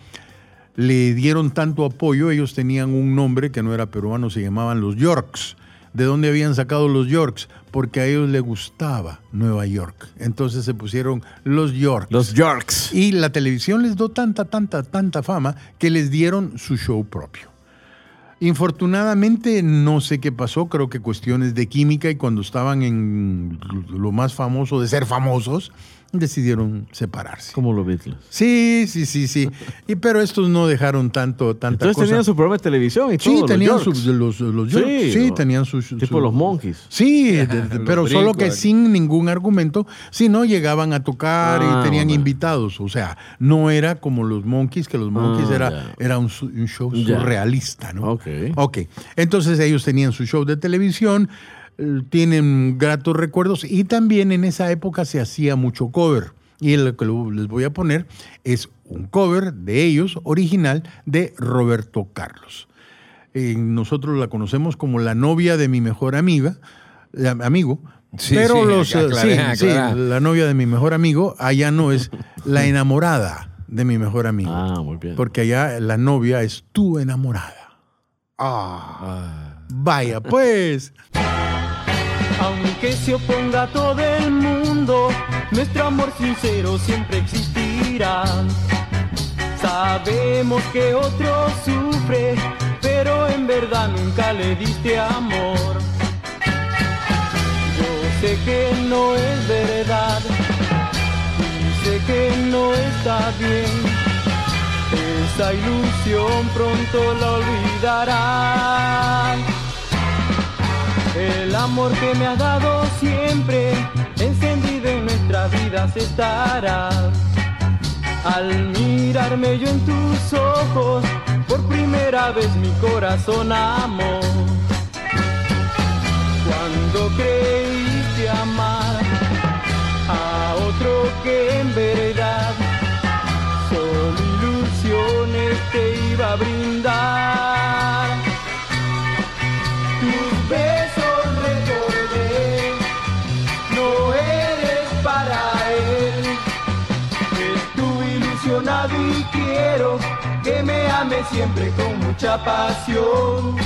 le dieron tanto apoyo, ellos tenían un nombre que no era peruano, se llamaban los Yorks. ¿De dónde habían sacado los Yorks? Porque a ellos les gustaba Nueva York. Entonces se pusieron los Yorks. Los Yorks. Y la televisión les dio tanta, tanta, tanta fama que les dieron su show propio. Infortunadamente no sé qué pasó, creo que cuestiones de química y cuando estaban en lo más famoso de ser famosos, decidieron separarse. Como los Beatles. Sí, sí, sí, sí. Y, pero estos no dejaron tanto, tanta Entonces cosa. tenían su programa de televisión y Sí, todo. los tenían los, los Yorks. Sí, Sí, o- tenían sus... Tipo su- los Monkeys. Sí, de- de- pero solo que sin ningún argumento, sino llegaban a tocar Ah, y tenían bueno. invitados. O sea, no era como los Monkeys, que los Monkeys Ah, era, ya. era un, su- un show surrealista, ¿no? Ok. Ok. Entonces ellos tenían su show de televisión, tienen gratos recuerdos y también en esa época se hacía mucho cover. Y lo que les voy a poner es un cover de ellos, original, de Roberto Carlos. Eh, nosotros la conocemos como la novia de mi mejor amiga, la- amigo, Sí, pero sí, los, eh, aclaré, sí, sí, aclaré. la novia de mi mejor amigo, allá no es la enamorada de mi mejor amigo. Ah, muy bien. Porque allá la novia es tu enamorada. Ah, vaya, pues. Aunque se oponga todo el mundo, nuestro amor sincero siempre existirá. Sabemos que otro sufre, pero en verdad nunca le diste amor. Yo sé que no es verdad, y sé que no está bien. Esa ilusión pronto la olvidarás. El amor que me has dado siempre, encendido en nuestras vidas estará. Al mirarme yo en tus ojos, por primera vez mi corazón amó. Cuando creíste amar a otro que en verdad solo ilusiones te iba a brindar. Siempre con mucha pasión.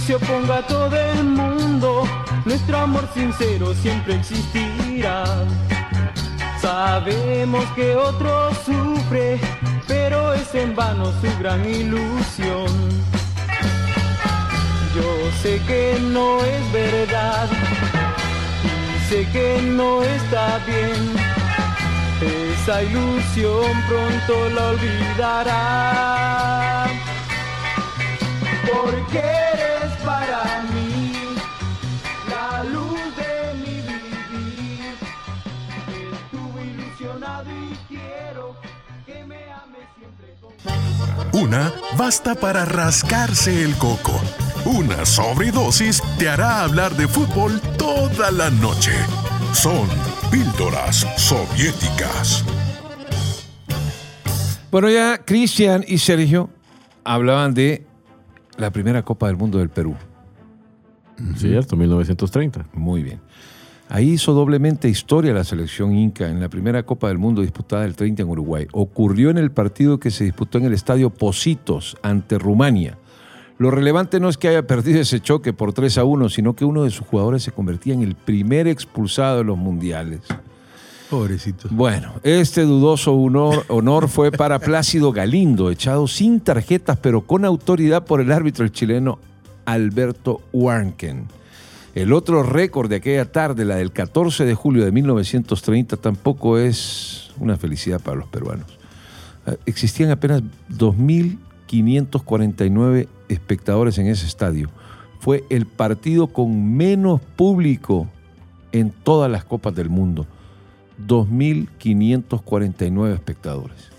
Se oponga todo el mundo, nuestro amor sincero siempre existirá. Sabemos que otro sufre, pero es en vano su gran ilusión. Yo sé que no es verdad y sé que no está bien. Esa ilusión pronto la olvidará. Porque Una basta para rascarse el coco. Una sobredosis te hará hablar de fútbol toda la noche. Son píldoras soviéticas. Bueno, ya Cristian y Sergio hablaban de la primera Copa del Mundo del Perú. Cierto, 1930. Muy bien. Ahí hizo doblemente historia la selección inca en la primera Copa del Mundo disputada el 30 en Uruguay. Ocurrió en el partido que se disputó en el estadio Positos ante Rumania. Lo relevante no es que haya perdido ese choque por 3 a 1, sino que uno de sus jugadores se convertía en el primer expulsado de los mundiales. Pobrecito. Bueno, este dudoso honor, honor fue para Plácido Galindo, echado sin tarjetas pero con autoridad por el árbitro el chileno Alberto Warnken. El otro récord de aquella tarde, la del 14 de julio de 1930, tampoco es una felicidad para los peruanos. Eh, Existían apenas 2.549 espectadores en ese estadio. Fue el partido con menos público en todas las copas del mundo. 2.549 espectadores.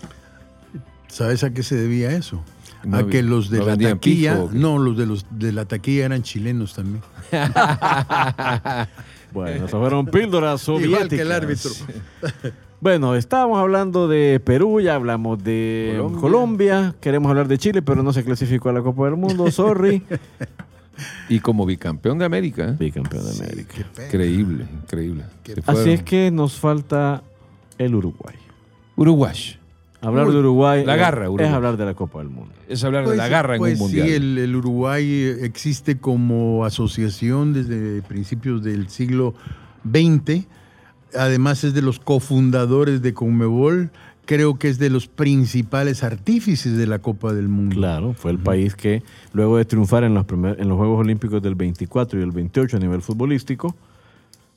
¿Sabes a qué se debía eso? No a que los de ¿no la taquilla, pijo no, los de los de la taquilla eran chilenos también. Bueno, esas fueron píldoras soviéticas. Igual que el árbitro. Bueno, estábamos hablando de Perú, ya hablamos de Colombia. Colombia. queremos hablar de Chile, pero no se clasificó a la Copa del Mundo, sorry. Y como bicampeón de América. ¿eh? Bicampeón de América. Increíble, increíble. Así es que nos falta el Uruguay. Uruguay. Hablar Uy, de Uruguay, la es- garra, Uruguay. es hablar de la Copa del Mundo. Es hablar de Pues, la garra en pues un mundial. Sí, el, el Uruguay eh, existe como asociación desde principios del siglo XX. Además es de los cofundadores de Conmebol. Creo que es de los principales artífices de la Copa del Mundo. Claro, fue el país que luego de triunfar en los, primer- en los Juegos Olímpicos del 24 y el 28 a nivel futbolístico,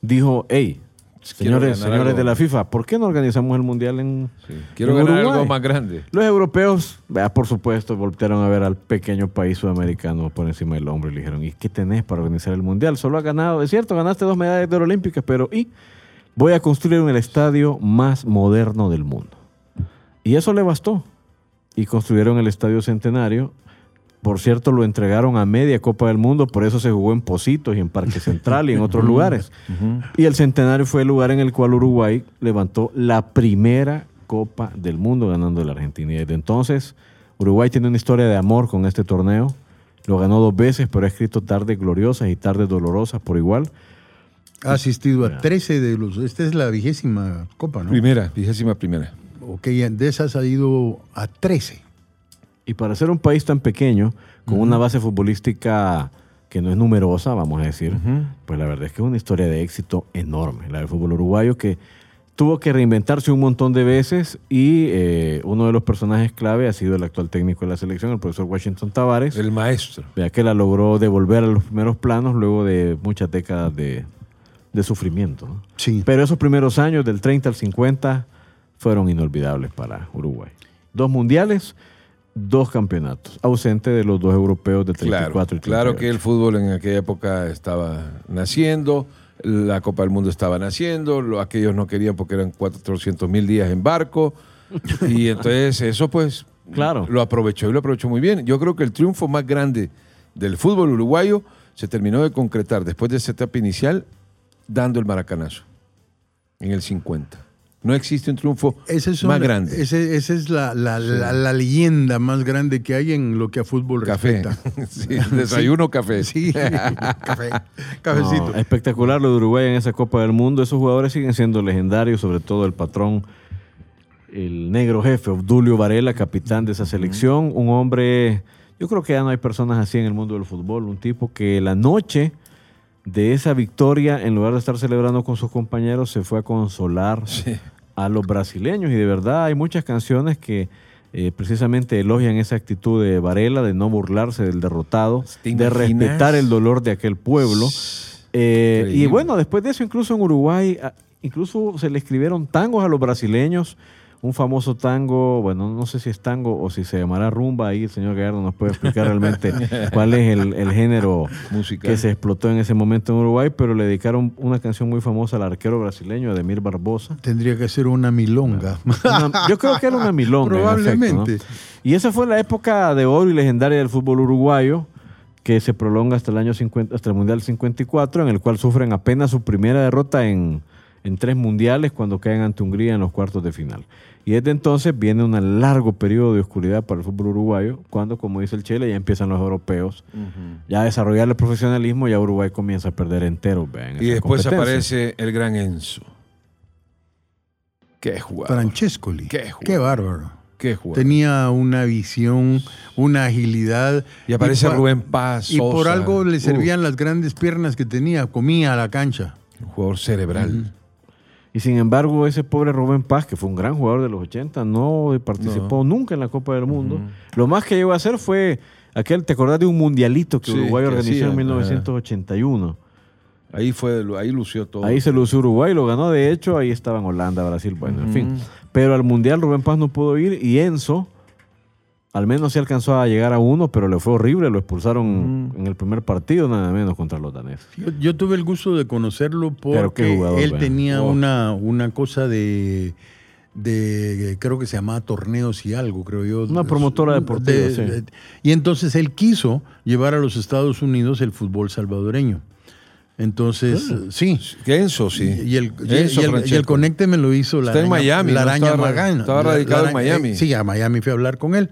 dijo, hey, Señores, señores algo. de la FIFA, ¿por qué no organizamos el Mundial en, Sí. Quiero en ganar Uruguay? algo más grande. Los europeos, vea, por supuesto, voltearon a ver al pequeño país sudamericano por encima del hombre y le dijeron, ¿y qué tenés para organizar el Mundial? Solo has ganado, es cierto, ganaste dos medallas de oro olímpicas, pero ¿y? Voy a construir el estadio más moderno del mundo. Y eso le bastó. Y construyeron el Estadio Centenario. Por cierto, lo entregaron a media Copa del Mundo, por eso se jugó en Positos y en Parque Central y en otros lugares. Y el Centenario fue el lugar en el cual Uruguay levantó la primera Copa del Mundo ganando la Argentina. Y desde entonces, Uruguay tiene una historia de amor con este torneo. Lo ganó dos veces, pero ha escrito tardes gloriosas y tardes dolorosas por igual. Ha asistido a 13 de los. Esta es la vigésima copa, ¿no? Primera, vigésima primera. Ok, de esas ha ido a 13. Y para ser un país tan pequeño, con una base futbolística que no es numerosa, vamos a decir, pues la verdad es que es una historia de éxito enorme, la del fútbol uruguayo, que tuvo que reinventarse un montón de veces y eh, uno de los personajes clave ha sido el actual técnico de la selección, el profesor Washington Tavares, El maestro. vea que la logró devolver a los primeros planos luego de muchas décadas de, de sufrimiento. ¿no? Sí. Pero esos primeros años, del 30 al 50, fueron inolvidables para Uruguay. Dos mundiales, dos campeonatos, ausente de los dos europeos de 34 Claro, y 38. claro que el fútbol en aquella época estaba naciendo, la Copa del Mundo estaba naciendo, lo- aquellos no querían porque eran 400 mil días en barco, y entonces eso pues Claro. lo aprovechó y lo aprovechó muy bien. Yo creo que el triunfo más grande del fútbol uruguayo se terminó de concretar después de esa etapa inicial dando el maracanazo en el 50. No existe un triunfo Ese es más grande. ese- esa es la, la- la- la leyenda más grande que hay en lo que a fútbol Café. respecta. Sí, desayuno, café. Sí, café. Cafecito. No, espectacular lo de Uruguay en esa Copa del Mundo. Esos jugadores siguen siendo legendarios, sobre todo el patrón, el negro jefe, Obdulio Varela, capitán de esa selección. Un hombre, yo creo que ya no hay personas así en el mundo del fútbol. Un tipo que la noche de esa victoria, en lugar de estar celebrando con sus compañeros, se fue a consolar Sí. a los brasileños. Y de verdad hay muchas canciones que eh, precisamente elogian esa actitud de Varela, de no burlarse del derrotado, ¿Te de respetar el dolor de aquel pueblo. Eh, y bueno, después de eso, incluso en Uruguay, incluso se le escribieron tangos a los brasileños. Un famoso tango, bueno, no sé si es tango o si se llamará rumba, ahí el señor Gallardo nos puede explicar realmente cuál es el, el género Musical. que se explotó en ese momento en Uruguay, pero le dedicaron una canción muy famosa al arquero brasileño, Ademir Barbosa. Tendría que ser una milonga. Una- yo creo que era una milonga. en Probablemente. efecto, ¿no? Y esa fue la época de oro y legendaria del fútbol uruguayo, que se prolonga hasta el año 50, hasta el Mundial 54, en el cual sufren apenas su primera derrota en, en tres mundiales cuando caen ante Hungría en los cuartos de final. Y desde entonces viene un largo periodo de oscuridad para el fútbol uruguayo, cuando, como dice el Chile, ya empiezan los europeos ya a desarrollar el profesionalismo, ya Uruguay comienza a perder entero. en Y después aparece el gran Enzo. Qué jugador. Francescoli. Qué jugador. Qué bárbaro. Qué jugador. Tenía una visión, una agilidad. Y aparece pa- Rubén Paz. Y por algo le servían las grandes piernas que tenía. Comía a la cancha. un jugador cerebral. Y sin embargo, ese pobre Rubén Paz, que fue un gran jugador de los 80, no participó nunca en la Copa del Mundo. Lo más que llegó a hacer fue aquel, ¿te acordás de un mundialito que Sí, Uruguay que organizó hacían, en 1981? Ahí fue, ahí lució todo. Ahí se lució Uruguay, lo ganó de hecho, ahí estaban Holanda, Brasil, bueno, en fin. Pero al Mundial Rubén Paz no pudo ir y Enzo, al menos sí alcanzó a llegar a uno, pero le fue horrible, lo expulsaron en el primer partido, nada menos contra los daneses. Yo, yo tuve el gusto de conocerlo porque jugador, él tenía Oh. una, una cosa de, de, creo que se llamaba torneos y algo, creo yo. Una promotora deportiva, sí. Y entonces él quiso llevar a los Estados Unidos el fútbol salvadoreño. Entonces, sí. Que Enzo, sí. Y el, y- Enzo y el- y el conecte me lo hizo la Está en araña, Miami, la ¿no? araña Estaba Magana. estaba radicado la en Miami. eh, Sí, a Miami fui a hablar con él.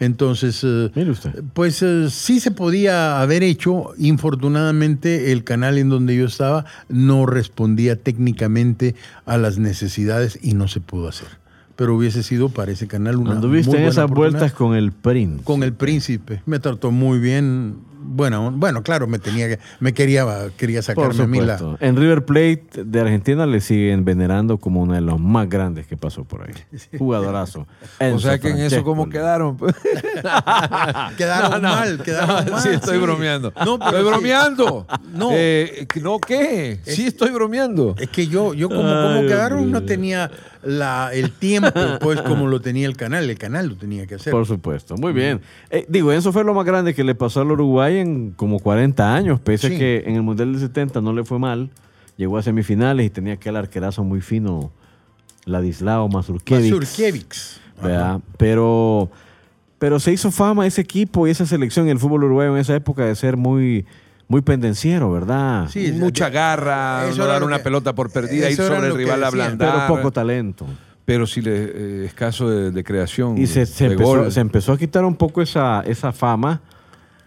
Entonces, eh, Mire usted. pues eh, sí se podía haber hecho. Infortunadamente, el canal en donde yo estaba no respondía técnicamente a las necesidades y no se pudo hacer. Pero hubiese sido para ese canal una Anduviste en esas vueltas con el Prince. Con el príncipe. Me trató muy bien. Bueno, bueno, claro, me tenía que- me quería, quería sacarme a mí la. En River Plate de Argentina le siguen venerando como uno de los más grandes que pasó por ahí. Jugadorazo. O sea que en eso cómo quedaron. Quedaron No, no. mal, quedaron No, mal. Sí, estoy sí. bromeando. No, pero estoy sí. bromeando. No. Eh, ¿No qué? Sí, estoy bromeando. Es que yo, yo como, como quedaron no tenía la, el tiempo, pues como lo tenía el canal. El canal lo tenía que hacer. Por supuesto, muy bien. Eh, digo, eso fue lo más grande que le pasó al Uruguay en como 40 años, pese a que en el Mundial del 70 no le fue mal, llegó a semifinales y tenía aquel arquerazo muy fino, Ladislao Mazurkiewicz. Mazurkiewicz. ¿verdad? Pero, pero se hizo fama ese equipo y esa selección en el fútbol uruguayo en esa época de ser muy, muy pendenciero, ¿verdad? Sí, Mucha de- garra, no dar una que- pelota por perdida, ir sobre el rival a pero poco talento. Pero sí le, eh, escaso de, de creación. Y se, se de empezó, gol. se empezó a quitar un poco esa, esa fama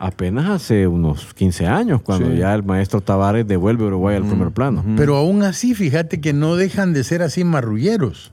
apenas hace unos 15 años, cuando Sí. ya el maestro Tavares devuelve a Uruguay al primer plano. Pero aún así, fíjate que no dejan de ser así marrulleros.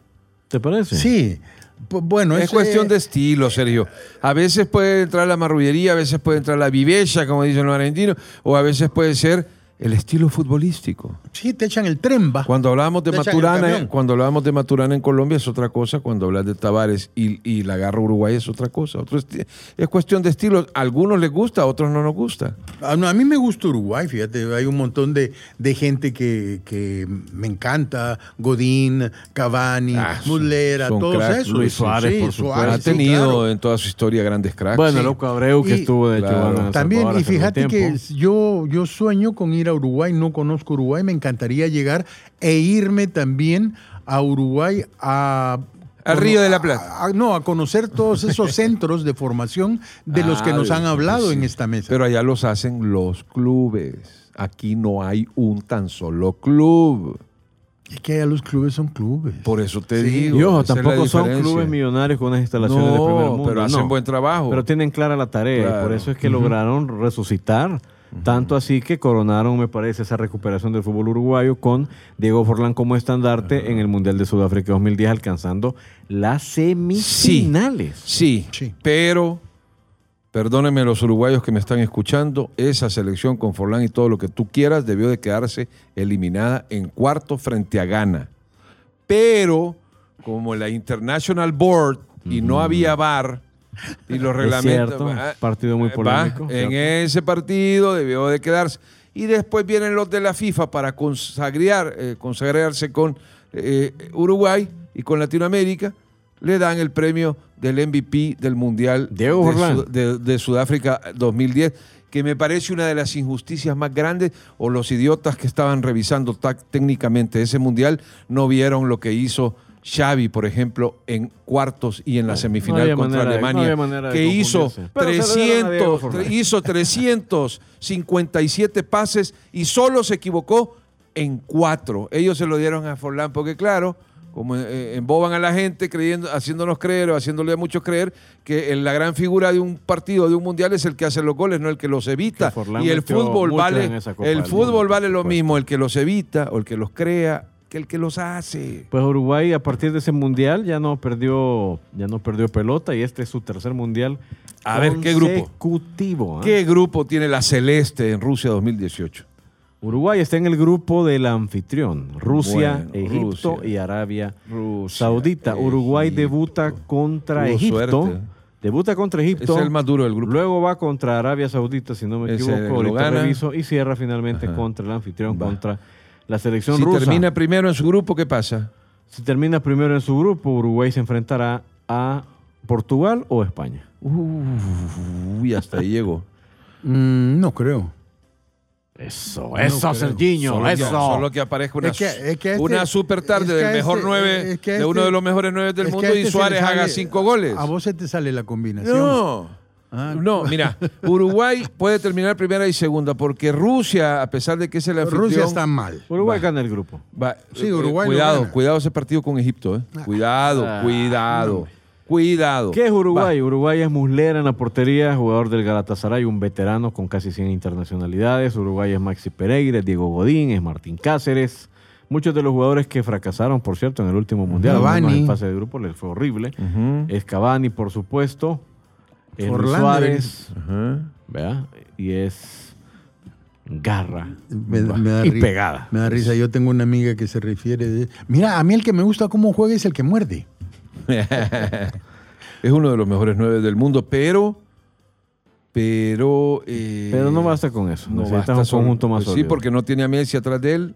¿Te parece? Sí. P- Bueno, Es ese- cuestión de estilo, Sergio. A veces puede entrar la marrullería, a veces puede entrar la viveza, como dicen los argentinos, o a veces puede ser el estilo futbolístico. Sí, te echan el tren, va. Cuando hablábamos de Te Maturana, cuando hablábamos de Maturana en Colombia es otra cosa, cuando hablas de Tavares y, y la garra Uruguay es otra cosa. Otro es cuestión de estilo. A algunos les gusta, a otros no nos gusta. A, no, a mí me gusta Uruguay, fíjate, hay un montón de, de gente que, que me encanta, Godín, Cavani, Ah, son- Muslera, son todos cracks. esos. Luis Suárez, por supuesto. ha sí, tenido claro. en toda su historia grandes cracks. Bueno, Sí. Loco Abreu, que Y- estuvo de hecho Claro. También, y fíjate que yo, yo sueño con ir a Uruguay, no conozco Uruguay, me encantaría llegar e irme también a Uruguay a... Al Río de la Plata. a- a- no, a conocer todos esos centros de formación de los que nos han hablado sí. en esta mesa. Pero allá los hacen los clubes. Aquí no hay un tan solo club. es que allá los clubes son clubes. Por eso te Sí. digo. Y ojo, esa es la tampoco son clubes millonarios con unas instalaciones de primer mundo. pero hacen no. buen trabajo. Pero tienen clara la tarea y Claro. por eso es que lograron resucitar. Tanto así que coronaron, me parece, esa recuperación del fútbol uruguayo con Diego Forlán como estandarte en el Mundial de Sudáfrica 2010, alcanzando las semifinales. Sí, Sí. pero perdónenme los uruguayos que me están escuchando, esa selección con Forlán y todo lo que tú quieras debió de quedarse eliminada en cuarto frente a Ghana. Pero como la International Board y no había VAR y los reglamentos... cierto, va, partido muy va, polémico, En ese partido debió de quedarse. Y después vienen los de la FIFA para consagrar, eh, consagrarse con eh, Uruguay y con Latinoamérica. Le dan el premio del MVP del Mundial Diego de, de- de Sudáfrica 2010, que me parece una de las injusticias más grandes, o los idiotas que estaban revisando técnicamente ese Mundial no vieron lo que hizo Xavi, por ejemplo, en cuartos y en la semifinal contra manera de- no Alemania, que hizo confundirse. Pero se lo dieron a Diego 300, Forlán. hizo 357 pases y solo se equivocó en cuatro. Ellos se lo dieron a Forlán porque, claro, como eh, emboban a la gente creyendo, haciéndonos creer o haciéndole a muchos creer que la gran figura de un partido, de un mundial, es el que hace los goles, no el que los evita. Que Y el fútbol vale, el fútbol vale lo mismo, el que los evita o el que los crea, que el que los hace. Pues Uruguay a partir de ese mundial ya no perdió, ya no perdió pelota y este es su tercer mundial. A ver, ¿qué grupo? ¿ah? ¿Qué grupo tiene la Celeste en Rusia 2018? Uruguay está en el grupo del anfitrión, Rusia, Bueno, Egipto Rusia. y Arabia Rusia, Saudita. Uruguay debuta contra Egipto. suerte. Debuta contra Egipto. Es el más duro del grupo. Luego va contra Arabia Saudita, si no me equivoco, ahorita reviso, y cierra finalmente Ajá. contra el anfitrión, Va. contra la selección Si rusa. termina primero en su grupo, ¿qué pasa? Si termina primero en su grupo, Uruguay se enfrentará a Portugal o España. Uy, hasta ahí llegó. Mm, no creo. Eso, eso, Sergiño, Solo que, solo que aparezca una, Es que- es que este- una super tarde es que del mejor este- nueve, es que de este- uno de los mejores nueve del mundo y este Suárez haga cinco goles. A vos se te sale la combinación. No. Ah. No, mira, Uruguay puede terminar primera y segunda porque Rusia, a pesar de que es el anfitrión, Rusia está mal. Uruguay Va. gana el grupo. va- Sí, Uruguay cuidado, gana. cuidado ese partido con Egipto, eh. Cuidado, Ah, cuidado, cuidado. ¿Qué es Uruguay? Uruguay es Muslera en la portería, jugador del Galatasaray, un veterano con casi 100 internacionalidades. Uruguay es Maxi Pereira, es Diego Godín, es Martín Cáceres. Muchos de los jugadores que fracasaron, por cierto, en el último mundial, en fase de grupo, les fue horrible. Ujú, Es Cavani, por supuesto. Forlán Suárez. ajá. ¿verdad? Y es garra Me, me da y ri- pegada. Me da risa. Yo tengo una amiga que se refiere de... Mira, a mí el que me gusta cómo juega es el que muerde. es uno de los mejores nueve del mundo, pero. Pero. eh, Pero no basta con eso. no necesitas basta un conjunto más pues Sí, porque no tiene a Messi atrás de él,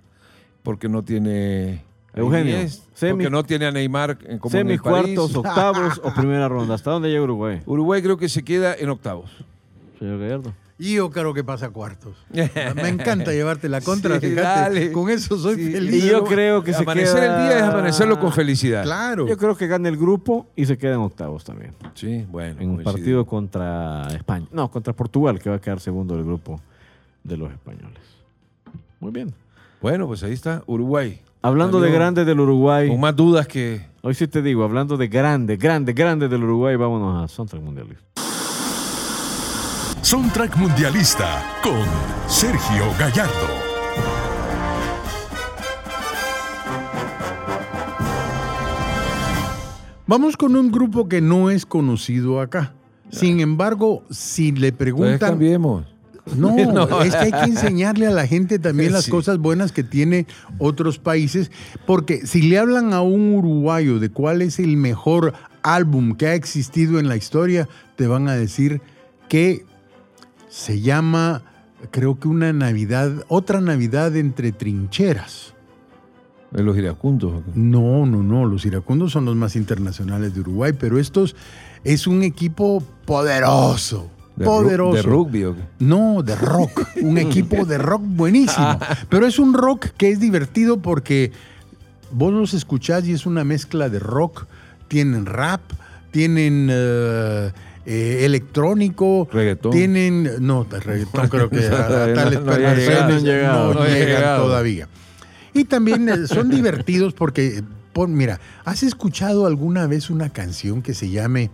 porque no tiene. Eugenio, porque no tiene a Neymar en como en Semis, París. cuartos, octavos o primera ronda. ¿Hasta dónde llega Uruguay, Uruguay creo que se queda en octavos. señor Gallardo? Y yo creo que pasa a cuartos. Me encanta llevarte la contra, Sí, fíjate. Con eso soy Sí, feliz. Y yo creo que se Amanecer queda- el día es amanecerlo con felicidad. Claro. Yo creo que gana el grupo y se queda en octavos también. Sí, bueno. En un partido contra España. No, contra Portugal, que va a quedar segundo del grupo de los españoles. Muy bien. Bueno, pues ahí está Uruguay. Hablando de grandes del Uruguay, Con más dudas que. hoy sí te digo, hablando de grandes, grandes, grandes del Uruguay, vámonos a Soundtrack Mundialista. Soundtrack Mundialista con Sergio Gallardo. Vamos con un grupo que no es conocido acá. Sin embargo, si le Entonces preguntan... cambiemos. No, No. es que hay que enseñarle a la gente también las Sí. cosas buenas que tiene otros países, porque si le hablan a un uruguayo de cuál es el mejor álbum que ha existido en la historia, te van a decir que se llama, creo que una Navidad, otra Navidad entre trincheras. En los iracundos. No, no, no, los iracundos son los más internacionales de Uruguay, pero estos es un equipo poderoso. De poderoso. De rugby. No, de rock. Un equipo de rock buenísimo. Pero es un rock que es divertido porque vos los escuchás y es una mezcla de rock. Tienen rap, tienen eh, eh, electrónico, Reggaetón. tienen. No, reggaetón creo que a, tales No, llegado. Llegado. llegan llegado. todavía. Y también eh, son divertidos porque, pon- mira, ¿has escuchado alguna vez una canción que se llame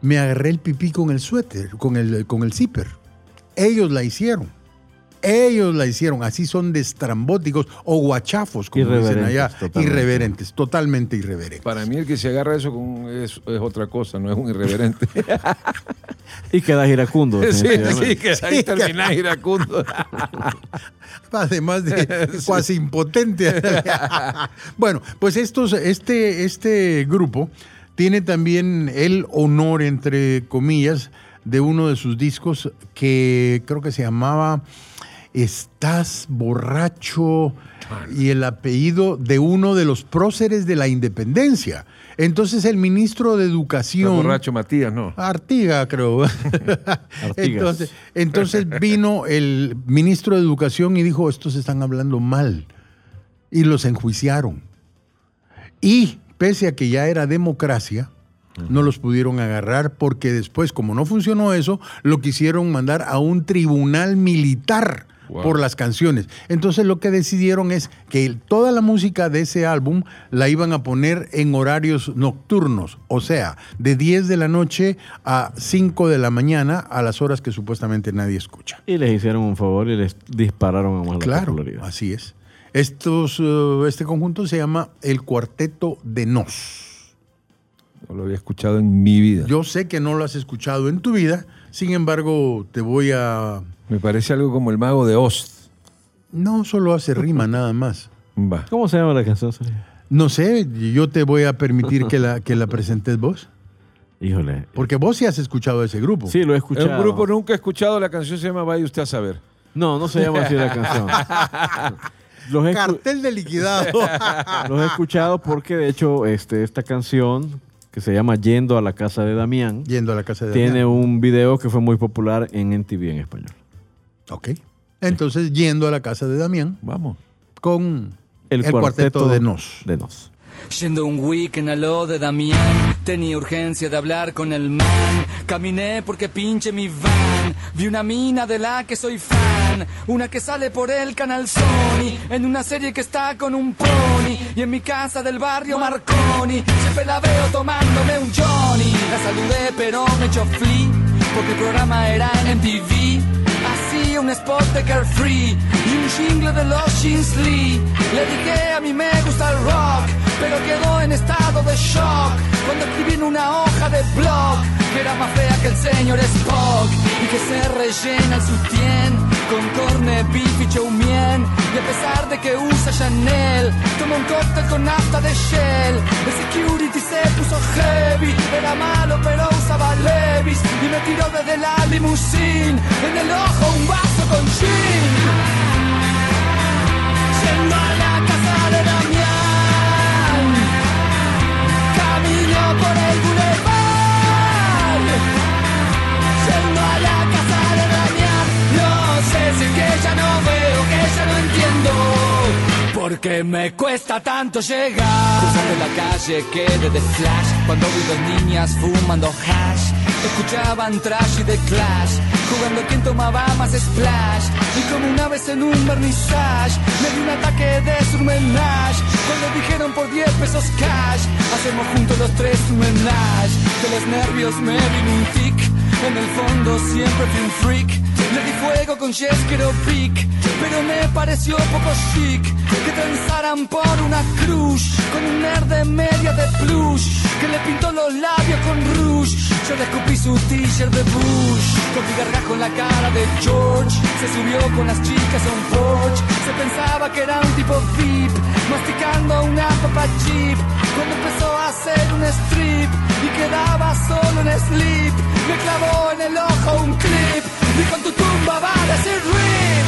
Me agarré el pipí con el suéter, con el, con el zipper? Ellos la hicieron. Ellos la hicieron. Así son destrambóticos o guachafos, como dicen allá. totalmente. Irreverentes, totalmente irreverentes. Para mí el que se agarra eso con, es, es otra cosa, no es un irreverente. Y queda iracundo. sí, sí, que ahí termina iracundo. Además de cuasi impotente. bueno, pues estos, este, este grupo tiene también el honor, entre comillas, de uno de sus discos que creo que se llamaba Estás borracho y el apellido de uno de los próceres de la independencia. Entonces el ministro de Educación... borracho Matías, no. Artiga, creo. entonces, entonces vino el ministro de Educación y dijo, estos están hablando mal. Y los enjuiciaron. Y pese a que ya era democracia, no los pudieron agarrar porque después, como no funcionó eso, lo quisieron mandar a un tribunal militar Wow. por las canciones. Entonces lo que decidieron es que toda la música de ese álbum la iban a poner en horarios nocturnos, o sea, de 10 de la noche a 5 de la mañana a las horas que supuestamente nadie escucha. Y les hicieron un favor y les dispararon a más la Claro, así es. Estos, eh, este conjunto se llama el Cuarteto de Nos. No lo había escuchado en mi vida. Yo sé que no lo has escuchado en tu vida, sin embargo, te voy a... Me parece algo como el mago de Oz. No solo hace rima nada más. Va. ¿Cómo se llama la canción? No sé, yo te voy a permitir que la, que la presentes vos. Híjole. Porque vos sí has escuchado ese grupo. Sí, lo he escuchado. Un grupo nunca he escuchado, la canción se llama Vaya usted a saber. No, no se llama así la canción. Los he, Cartel de liquidado. los he escuchado porque, de hecho, este, esta canción, que se llama Yendo a la casa de Damián, Yendo a la casa de tiene Damián. un video que fue muy popular en NTV en español. Ok. Entonces, yendo a la casa de Damián Vamos. con el, cuarteto, de Nos. De Nos. Yendo un weekend a lo de Damián, tenía urgencia de hablar con el man. Caminé porque pinche mi van. Vi una mina de la que soy fan. Una que sale por el canal Sony. En una serie que está con un pony. Y en mi casa del barrio Marconi. Siempre la veo tomándome un Johnny. La saludé pero me echó flea. Porque el programa era en MTV. Un spot de Carefree y un jingle de los Jeans Lee. Le dije a mí me gusta el rock, pero quedó en estado de shock cuando escribí en una hoja de blog que era más fea que el señor Spock. Y que se rellena el sutién con corne, beef y chow mein. Y a pesar de que usa Chanel, toma un cóctel con nafta de Shell. El security se puso heavy, era malo pero usaba Levis. Y me tiró desde la limusine, en el ojo un vaso con gin. Yendo a la casa de Damián, camino por el boulevard. Yendo a la casa de Damián, no sé si es que ya no veo, que ya no entiendo. Porque me cuesta tanto llegar. Cruzando la calle quedé de flash. Cuando vi dos niñas fumando hash. Escuchaban trash y de clash. Jugando quien tomaba más splash. Y como una vez en un vernissage. Me di un ataque de surmenage. Cuando dijeron por 10 pesos cash. Hacemos juntos los tres un menage. De los nervios me vino un tic. En el fondo siempre fui un freak. Le di fuego con Jeskero Pic, pero me pareció poco chic que pensaran por una cruz con un nerd de media de plush que le pintó los labios con rouge. Yo le escupí su t-shirt de Bush, con mi gargajo en la cara de George. Se subió con las chicas a un porch, se pensaba que era un tipo VIP, masticando una papa chip. Cuando empezó a hacer un strip y quedaba solo en sleep, me clavó en el ojo un clip y con tu tumba va a decir RIP.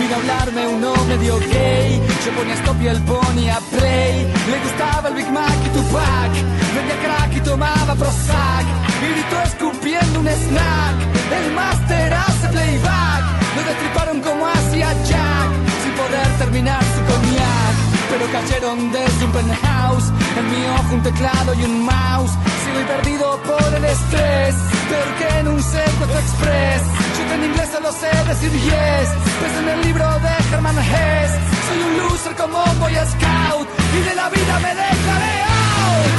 Vino a hablarme uno medio gay, yo ponía stop y él ponía play. Le gustaba el Big Mac y Tupac, vendía crack y tomaba Prozac. Y gritó escupiendo un snack, el máster hace playback. Lo destriparon como hacía Jack, sin poder terminar su cognac. Pero cayeron desde un penthouse, en mi ojo un teclado y un mouse. Sigo perdido por el estrés, peor que en un secuestro express. En inglés solo sé decir yes, pues en el libro de Herman Hess. Soy un loser como Boy Scout, y de la vida me declaré out.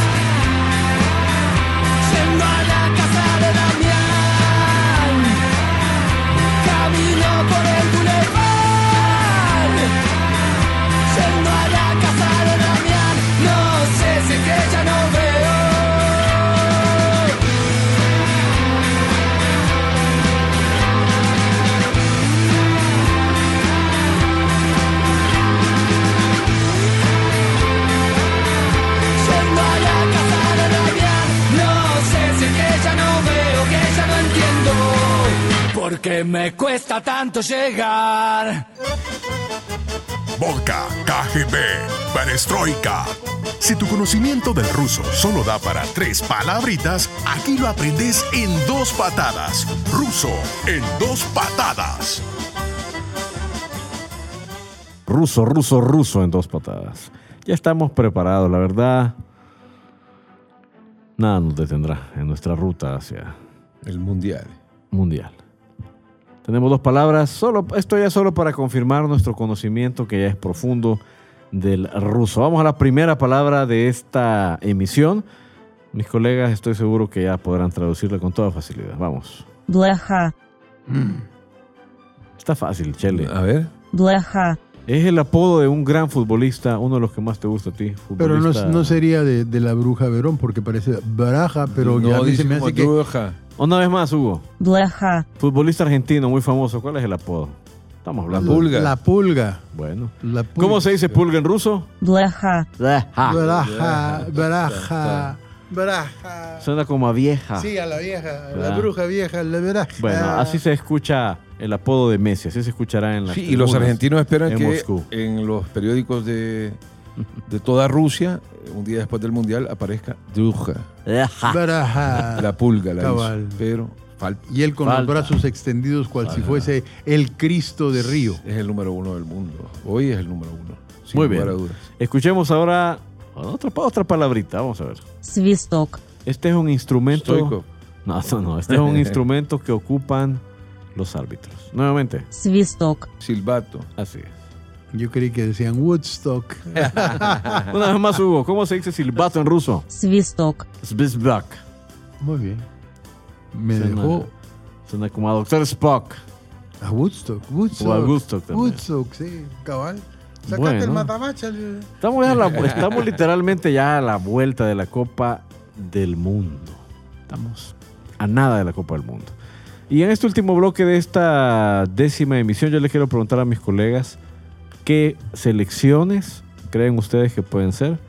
Yendo a la casa de Damián, camino por el boulevard. Porque me cuesta tanto llegar. Vodka, KGB, Perestroika. Si tu conocimiento del ruso solo da para tres palabritas, aquí lo aprendes en dos patadas. Ruso en dos patadas. Ruso, ruso, ruso en dos patadas. Ya estamos preparados, la verdad. Nada nos detendrá en nuestra ruta hacia El mundial. mundial. Tenemos dos palabras, solo, esto ya solo para confirmar nuestro conocimiento que ya es profundo del ruso. Vamos a la primera palabra de esta emisión. Mis colegas estoy seguro que ya podrán traducirla con toda facilidad. Vamos. Blaja. Mm. Está fácil, Chele. A ver. Blaja. Es el apodo de un gran futbolista, uno de los que más te gusta a ti. Pero no, sería de, la bruja Verón, porque parece baraja, pero no, ya a mí se me hace que, bruja. Una vez más, Hugo. Blaja. Futbolista argentino muy famoso. ¿Cuál es el apodo? Estamos hablando. La pulga. La pulga. Bueno. ¿Cómo se dice pulga en ruso? Blaja. Blaja. Blaja. Braja. Suena como a vieja. Sí, a la vieja, la bruja vieja, la veraja. Bueno, así se escucha el apodo de Messi, así se escuchará en la. Sí, y los argentinos esperan que Moscú. en los periódicos de de toda Rusia, eh, un día después del Mundial, aparezca Druja. la pulga, la Cabal. Pero falta. Y él con los brazos extendidos cual si fuese el Cristo de Río. Es el número uno del mundo. Hoy es el número uno. Muy bien. Escuchemos ahora otra, otra palabrita, vamos a ver. Svistok. Este es un instrumento... Stoico. No, no, no. Este es un instrumento que ocupan los árbitros. Nuevamente. Svistok. Silbato. Así es. Yo creí que decían Woodstock. Una vez más, Hugo, ¿cómo se dice silbato en ruso? Svistok. Svistok. Muy bien. Me dejó. Suena como a Doctor Spock. A Woodstock. Woodstock. O a Woodstock también. Woodstock, sí, cabal. Sacate bueno. el matabacha. Eh. Estamos, a la, estamos literalmente ya a la vuelta de la Copa del Mundo. Estamos a nada de la Copa del Mundo. Y en este último bloque de esta décima emisión, yo les quiero preguntar a mis colegas qué selecciones creen ustedes que pueden ser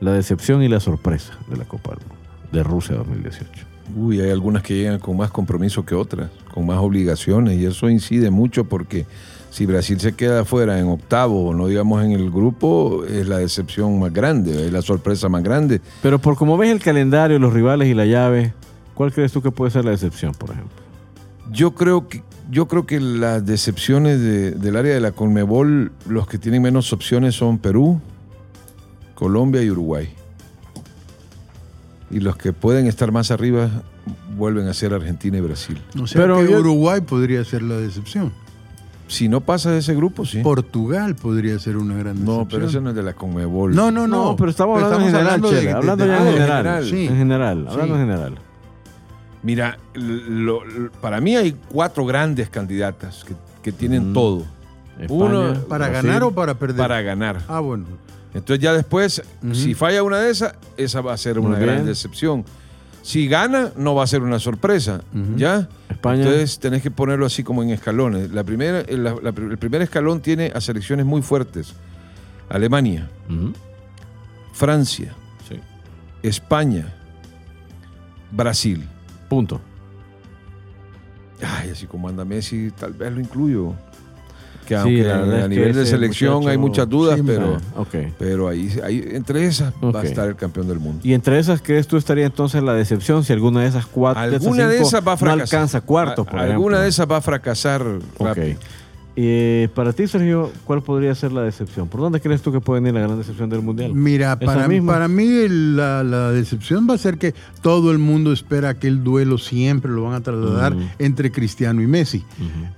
la decepción y la sorpresa de la Copa del Mundo de Rusia 2018. Uy, hay algunas que llegan con más compromiso que otras, con más obligaciones, y eso incide mucho porque si Brasil se queda afuera en octavo, o no digamos en el grupo, es la decepción más grande, es la sorpresa más grande. Pero por como ves el calendario, los rivales y la llave, ¿cuál crees tú que puede ser la decepción, por ejemplo? Yo creo que, yo creo que las decepciones de- del área de la Conmebol, los que tienen menos opciones son Perú, Colombia y Uruguay. Y los que pueden estar más arriba vuelven a ser Argentina y Brasil. O sea Pero que Uruguay podría ser la decepción. Si no pasa de ese grupo, sí. Portugal podría ser una gran decepción. no, pero ese no es de la Conmebol. No, no, no. No, pero estamos hablando en general, hablando de- Chela, de- hablando de- ya en general. Sí. En general, hablando Sí. en general. Mira, lo- lo- para mí hay cuatro grandes candidatas que, que tienen Mm. todo España, Uno, ¿Para Brasil. ganar o para perder? para ganar. Ah, bueno. Entonces ya después, si falla una de esas, esa va a ser Muy una gran decepción. Si gana, no va a ser una sorpresa. ¿ya? España. Entonces tenés que ponerlo así como en escalones. La primera, la- la- el primer escalón tiene a selecciones muy fuertes. Alemania. Francia, Sí. España, Brasil. Punto. Ay, así como anda Messi, tal vez lo incluyo. Que aunque a, nivel de selección muchacho- hay muchas dudas, Sí, pero, pero ahí, ahí entre esas va a estar el campeón del mundo. Y entre esas, ¿crees tú estaría entonces la decepción si alguna de esas cuatro Alguna de cinco esas va a no alcanza cuartos, por A- ejemplo? Alguna de esas va a fracasar Ok. Eh, para ti, Sergio, ¿cuál podría ser la decepción? ¿Por dónde crees tú que puede venir la gran decepción del Mundial? Mira, para, misma. para mí la, la decepción va a ser que todo el mundo espera que el duelo siempre lo van a trasladar entre Cristiano y Messi.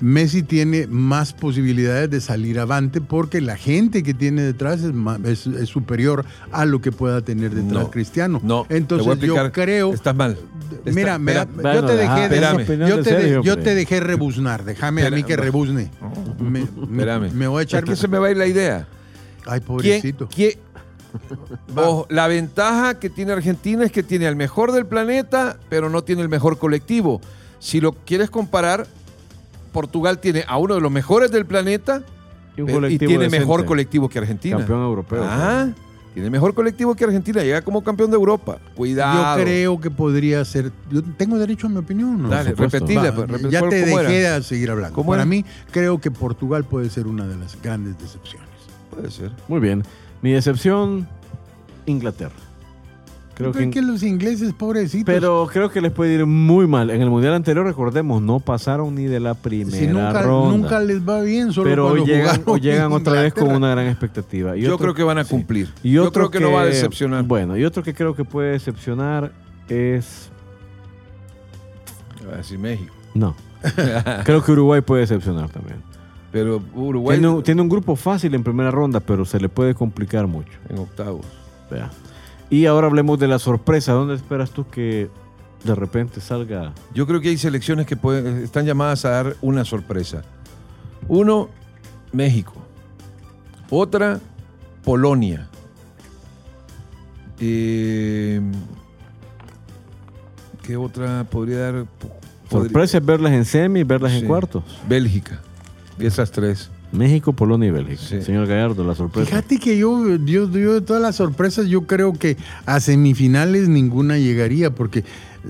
Messi tiene más posibilidades de salir avante porque la gente que tiene detrás es, ma- es- es superior a lo que pueda tener detrás No. Cristiano. No, te Entonces voy a explicar. yo creo... Estás mal. Está- Mira, me- espera. yo Bueno, te dejé, de- espérame. opinión yo de te, de- yo te dejé rebuznar, déjame a mí que rebuzne. Me, Espérame. me voy a echar... Es que se me va a ir la idea. Ay, ¿Quién- pobrecito. Ojo, la ventaja que tiene Argentina es que tiene al mejor del planeta, pero no tiene el mejor colectivo. Si lo quieres comparar, Portugal tiene a uno de los mejores del planeta Y tiene decente. mejor colectivo que Argentina. Campeón europeo. Ah, tiene mejor colectivo que Argentina. Llega como campeón de Europa. Cuidado. Yo creo que podría ser. Yo tengo derecho a mi opinión. ¿no? Dale, repetila. Pues, repet- ya ¿cómo te era? dejé de seguir hablando. ¿Cómo Para era? mí, creo que Portugal puede ser una de las grandes decepciones. Puede ser. Muy bien. Mi decepción, Inglaterra. Creo Creo que, que, los ingleses, pobrecitos. pero creo que les puede ir muy mal. En el mundial anterior, recordemos, no pasaron ni de la primera si nunca, ronda. nunca les va bien, solo pero hoy cuando llegan, llegan otra vez con una gran expectativa. Y Yo otro- creo que van a sí. cumplir. Y Yo otro creo que, no va a decepcionar. Bueno, y otro que creo que puede decepcionar es. Va a decir México. No. creo que Uruguay puede decepcionar también. Pero Uruguay Tiene un, tiene un grupo fácil en primera ronda, pero se le puede complicar mucho. en octavos. Vea. Y ahora hablemos de la sorpresa. ¿Dónde esperas tú que de repente salga? Yo creo que hay selecciones que pueden, están llamadas a dar una sorpresa. Uno, México. Otra, Polonia. Eh, ¿Qué otra podría dar? Podría- Sorpresa es verlas en semi, verlas en cuartos. Bélgica. Y esas tres. México, Polonia y Bélgica. Sí. Señor Gallardo, la sorpresa. Fíjate que yo, yo, yo de todas las sorpresas, yo creo que a semifinales ninguna llegaría, porque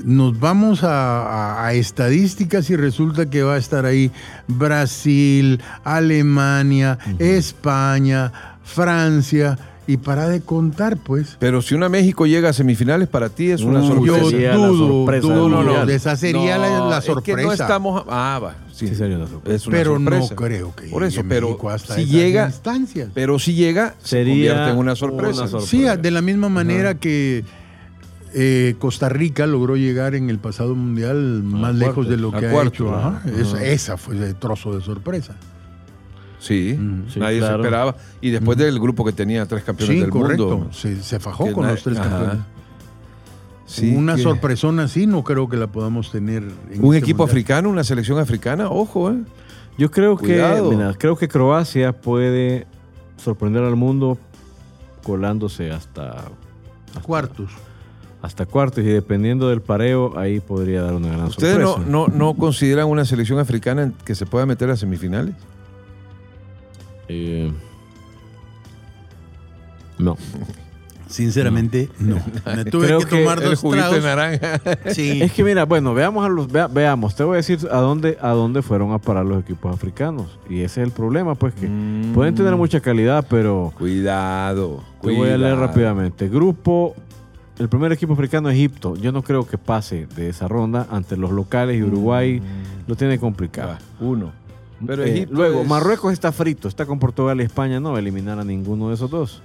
nos vamos a, a- a estadísticas y resulta que va a estar ahí Brasil, Alemania, España, Francia. Y para de contar, pues. Pero si una México llega a semifinales, para ti es una sorpresa. Yo la dudo, sorpresa dudo, no, no, de esa sería la, la es que sorpresa. no estamos. Ah, va. Sí, Sí, sería una sorpresa. Es una pero no creo que Por eso, llegue pero México hasta si llega, instancias. pero si llega, se Sería convierte en una sorpresa. una sorpresa. Sí, de la misma manera que eh, Costa Rica logró llegar en el pasado mundial más lejos cuartos. de lo que ha cuartos, hecho. Ajá. ajá. Esa, esa fue el trozo de sorpresa. Sí, Mm, sí, nadie se esperaba. Y después del grupo que tenía tres campeones Sí, del correcto. mundo. Se, se fajó con los tres Ajá. campeones. Sí, una que- sorpresona así no creo que la podamos tener. En Un este equipo mundial. africano, una selección africana, ojo, ¿eh? Yo creo Cuidado. que, mira, creo que Croacia puede sorprender al mundo colándose hasta, hasta Cuartos. hasta cuartos y dependiendo del pareo ahí podría dar una gran ¿Ustedes no, sorpresa. no, no consideran una selección africana que se pueda meter a semifinales? Eh, no. Sinceramente, no. Me tuve Creo que que tomar El dos juguito de naranja. Sí. Es que mira, bueno, veamos a los vea- veamos, te voy a decir a dónde a dónde fueron a parar los equipos africanos y ese es el problema, pues que Mm. pueden tener mucha calidad, pero Cuidado. te voy a leer cuidado. rápidamente. Grupo el primer equipo africano Egipto, yo no creo que pase de esa ronda ante los locales y Uruguay lo tiene complicado. Uno. Pero Eh, luego, es- Marruecos está frito, está con Portugal y España, no va a eliminar a ninguno de esos dos.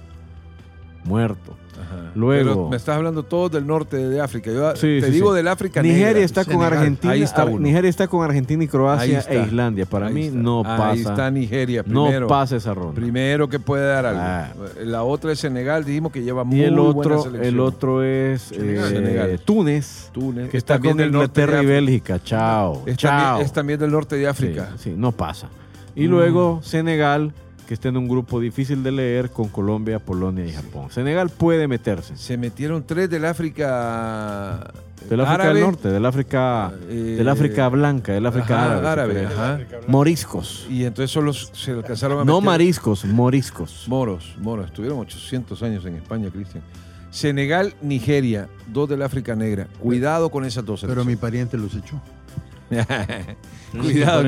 Muerto. Ajá. Luego- Pero me estás hablando todo del norte de África. Yo Sí, te sí, digo sí. del África Nigeria negra. está con Senegal. Argentina. Ahí está Ar- uno. Nigeria está con Argentina y Croacia e Islandia. Para Ahí mí está. no pasa. Ahí está Nigeria no pasa esa ronda. Primero que puede dar algo. Ah. La otra es Senegal, dijimos que lleva muy y el buena otro, selección. el otro es Senegal. eh, Senegal. Túnez, Túnez, que es está también con del norte de Inglaterra y África. Bélgica. Chao. Es Chao. también, es también del norte de Sí, África. sí, no pasa. Y Mm. luego Senegal, que está en un grupo difícil de leer con Colombia, Polonia y Japón. Senegal puede meterse. Se metieron tres del África. Del África árabe. del Norte, del África, Eh, del África blanca, del África Ajá, árabe. árabe, ajá. Moriscos. Y entonces solo se alcanzaron a No meter- mariscos, moriscos. Moros, moros. Estuvieron 800 años en España, Cristian. Senegal, Nigeria, dos del África Negra. Cuidado con esas dos Pero mi pariente los echó. Cuidado.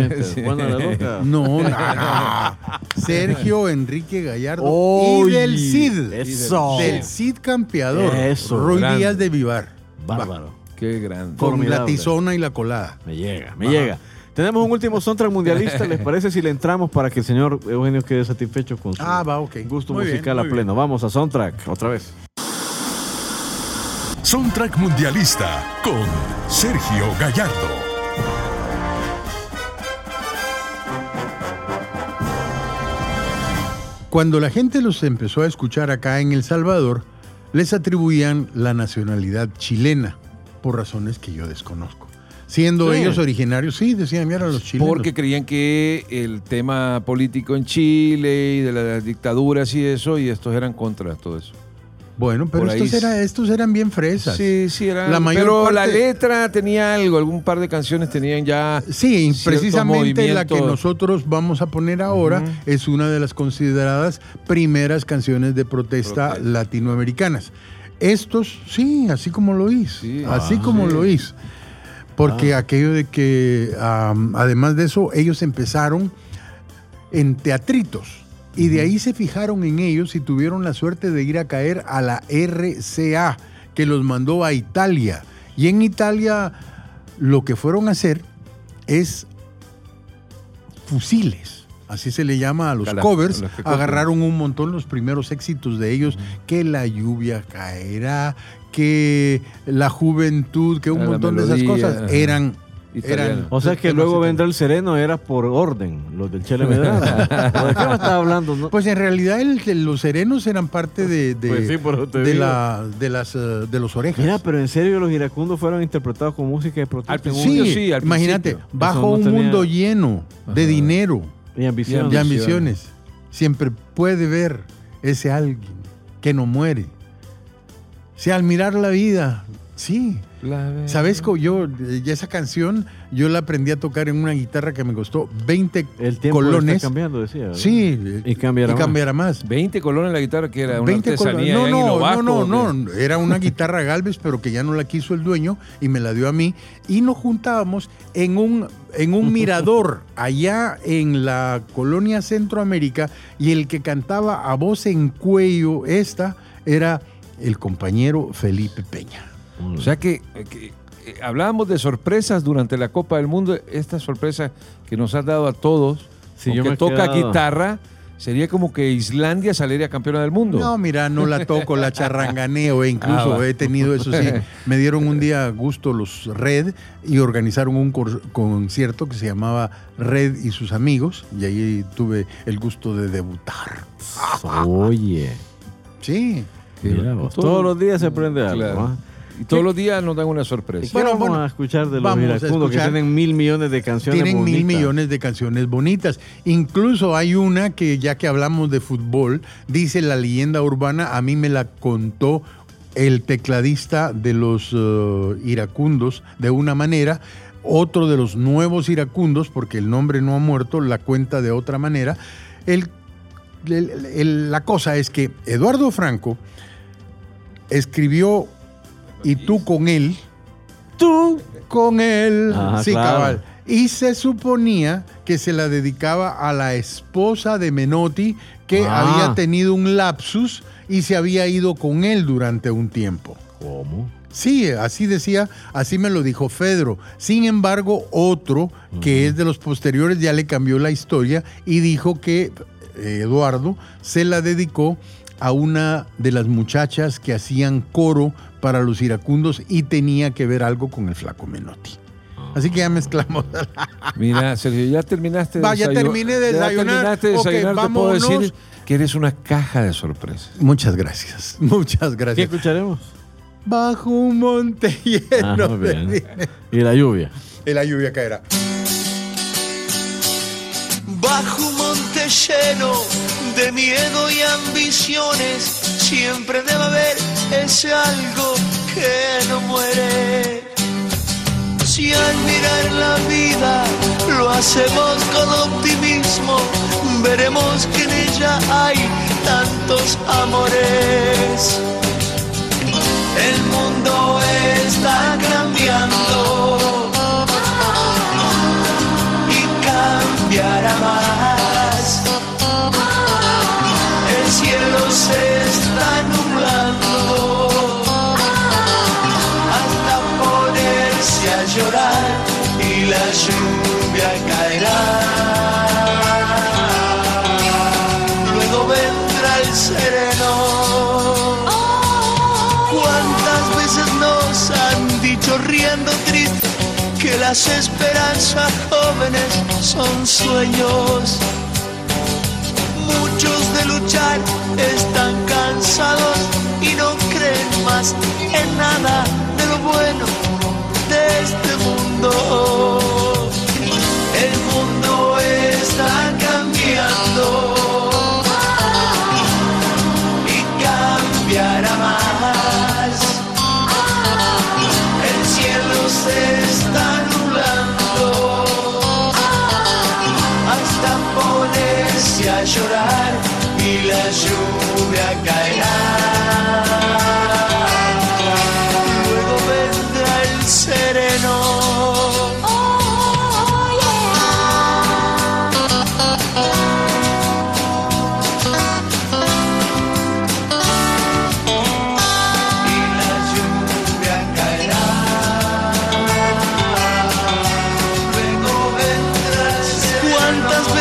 Juan de la Loca. No, no, no. Sergio Enrique Gallardo Oy, y del Cid. eso. Del Cid campeador. Eso, Ruy grande. Díaz de Vivar. Bárbaro. Qué grande. Con Formidable. la tizona y la colada. Me llega, me llega. Tenemos un último soundtrack mundialista. ¿Les parece si le entramos para que el señor Eugenio quede satisfecho con su Ah, va, ok. gusto Muy musical a pleno? Vamos a soundtrack otra vez. Soundtrack Mundialista con Sergio Gallardo. Cuando la gente los empezó a escuchar acá en El Salvador, les atribuían la nacionalidad chilena, por razones que yo desconozco. Siendo Sí. ellos originarios, sí, decían, mira, los chilenos. Porque creían que el tema político en Chile y de las dictaduras y eso, y estos eran contra todo eso. Bueno, pero estos, era- estos eran bien fresas. Sí, sí, eran. La mayor pero parte- la letra tenía algo, algún par de canciones tenían ya. Sí, precisamente la que nosotros vamos a poner ahora es una de las consideradas primeras canciones de protesta, latinoamericanas. Estos, sí, así como lo hice, Sí. así Ah, como sí. lo hice. Porque aquello de que, además de eso, ellos empezaron en teatritos. Y de ahí se fijaron en ellos y tuvieron la suerte de ir a caer a la RCA, que los mandó a Italia. Y en Italia lo que fueron a hacer es fusiles. Así se le llama a los covers. los. Agarraron un montón los primeros éxitos de ellos, que la lluvia caerá, que la juventud, que un la montón de esas cosas eran... Eran O sea que luego vendrá el sereno, era por orden, los del Chele Medrano. ¿De qué me estás hablando? no? Pues en realidad el- los serenos eran parte de, de, Pues sí, de la, de, las, eh, de los orejas. Mira, pero en serio los iracundos fueron interpretados con música de protesta. Sí, sí, al imagínate, bajo no un tenía- mundo lleno de Ajá. dinero, Y ambiciones, siempre puede ver ese alguien que no muere. Si al mirar la vida, sí, ¿Sabes? Yo, ya esa canción, yo la aprendí a tocar en una guitarra que me costó 20 El tiempo colones. está cambiando, decía. ¿verdad? Sí, Y cambiará más. cambiará más. 20 colones la guitarra que era una 20 artesanía en No, no, Inovaco, no, ¿o no, no, era una guitarra Galvez, pero que ya no la quiso el dueño y me la dio a mí. Y nos juntábamos en un, en un mirador allá en la colonia Centroamérica y el que cantaba a voz en cuello esta era el compañero Felipe Peña. O sea que, que, eh, hablábamos de sorpresas durante la Copa del Mundo. Esta sorpresa que nos has dado a todos, yo me he toca quedado- guitarra, sería como que Islandia saliera campeona del mundo. No, mira, no la toco, la charranganeo, e incluso Ah, he tenido eso sí. Me dieron un día gusto los Red y organizaron un concierto que se llamaba Red y sus amigos y ahí tuve el gusto de debutar. Oye, Sí. Mira vos, todos los días se aprende algo. Claro. ¿ah? Y todos los días nos dan una sorpresa. ¿Qué Bueno, vamos bueno, a escuchar de los iracundos que tienen mil millones de canciones Tienen mil bonitas? millones de canciones bonitas. Incluso hay una que ya que hablamos de fútbol, dice la leyenda urbana, a mí me la contó el tecladista de los eh, iracundos de una manera, otro de los nuevos iracundos, porque el nombre no ha muerto, la cuenta de otra manera. El- el- el- la cosa es que Eduardo Franco escribió y tú con él, tú con él, Ajá, sí, claro. cabal. Y se suponía que se la dedicaba a la esposa de Menotti, que Ah. había tenido un lapsus y se había ido con él durante un tiempo. ¿Cómo? Sí, así decía, así me lo dijo Fedro. Sin embargo, otro que es de los posteriores ya le cambió la historia y dijo que Eduardo se la dedicó a una de las muchachas que hacían coro para los iracundos y tenía que ver algo con el flaco Menotti. Así que ya mezclamos. Mira, Sergio, ya terminaste de Va, ya terminé de desayunar. Ya terminaste de Ok, desayunar. Te puedo vámonos. decir que eres una caja de sorpresas. Muchas gracias, muchas ¿Qué gracias. escucharemos? Bajo un monte Ah, lleno muy bien. de... Y la lluvia. Y la lluvia caerá. Bajo un monte lleno de miedo y ambiciones, siempre debe haber ese algo que no muere. Si al mirar la vida lo hacemos con optimismo, veremos que en ella hay tantos amores. El mundo está cambiando las esperanzas jóvenes son sueños? Muchos de luchar están cansados y no creen más en nada de lo bueno de este mundo.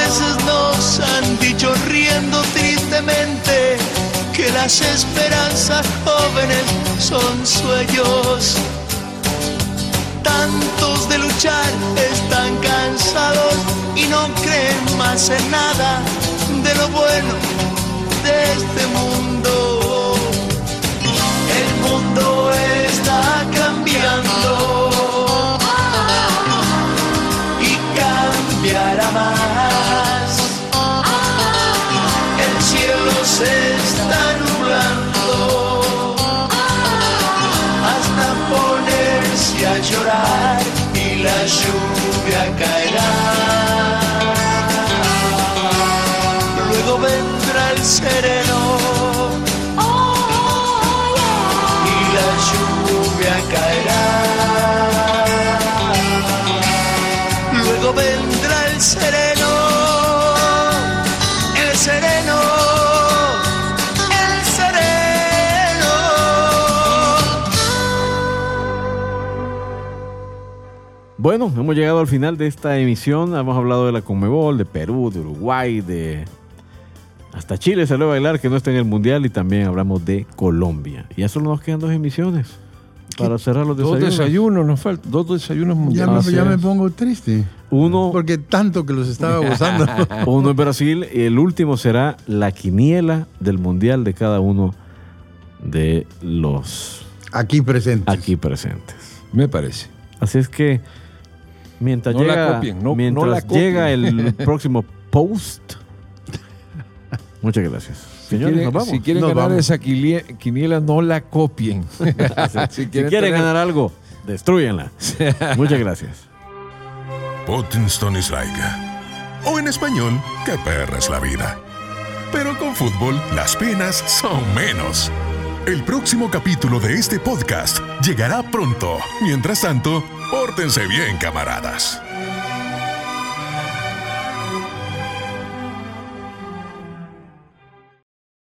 Veces nos han dicho riendo tristemente que las esperanzas jóvenes son sueños? Tantos de luchar están cansados y no creen más en nada de lo bueno de este mundo. El mundo está cambiando Bueno, hemos llegado al final de esta emisión. Hemos hablado de la Conmebol, de Perú, de Uruguay, de. Hasta Chile salió a bailar que no está en el mundial y también hablamos de Colombia. Y ya solo nos quedan dos emisiones para cerrar los Dos desayunos. desayunos nos faltan, dos desayunos Ya, mundiales. me, ya me pongo triste. Uno, Porque tanto que los estaba gozando. uno en Brasil y el último será la quiniela del mundial de cada uno de los Aquí presentes. aquí presentes. Me parece. Así es que mientras No la llega, copien, no- mientras no la copien. llega el próximo post. Muchas gracias. Si Señores, quieren, nos vamos. si quieren Nos ganar vamos. esa quiniela, no la copien. si si quieren tener- ganar algo, destruyenla. Muchas gracias. Potenston is like. O en español, qué perra es la vida. Pero con fútbol, las penas son menos. El próximo capítulo de este podcast llegará pronto. Mientras tanto, pórtense bien, camaradas.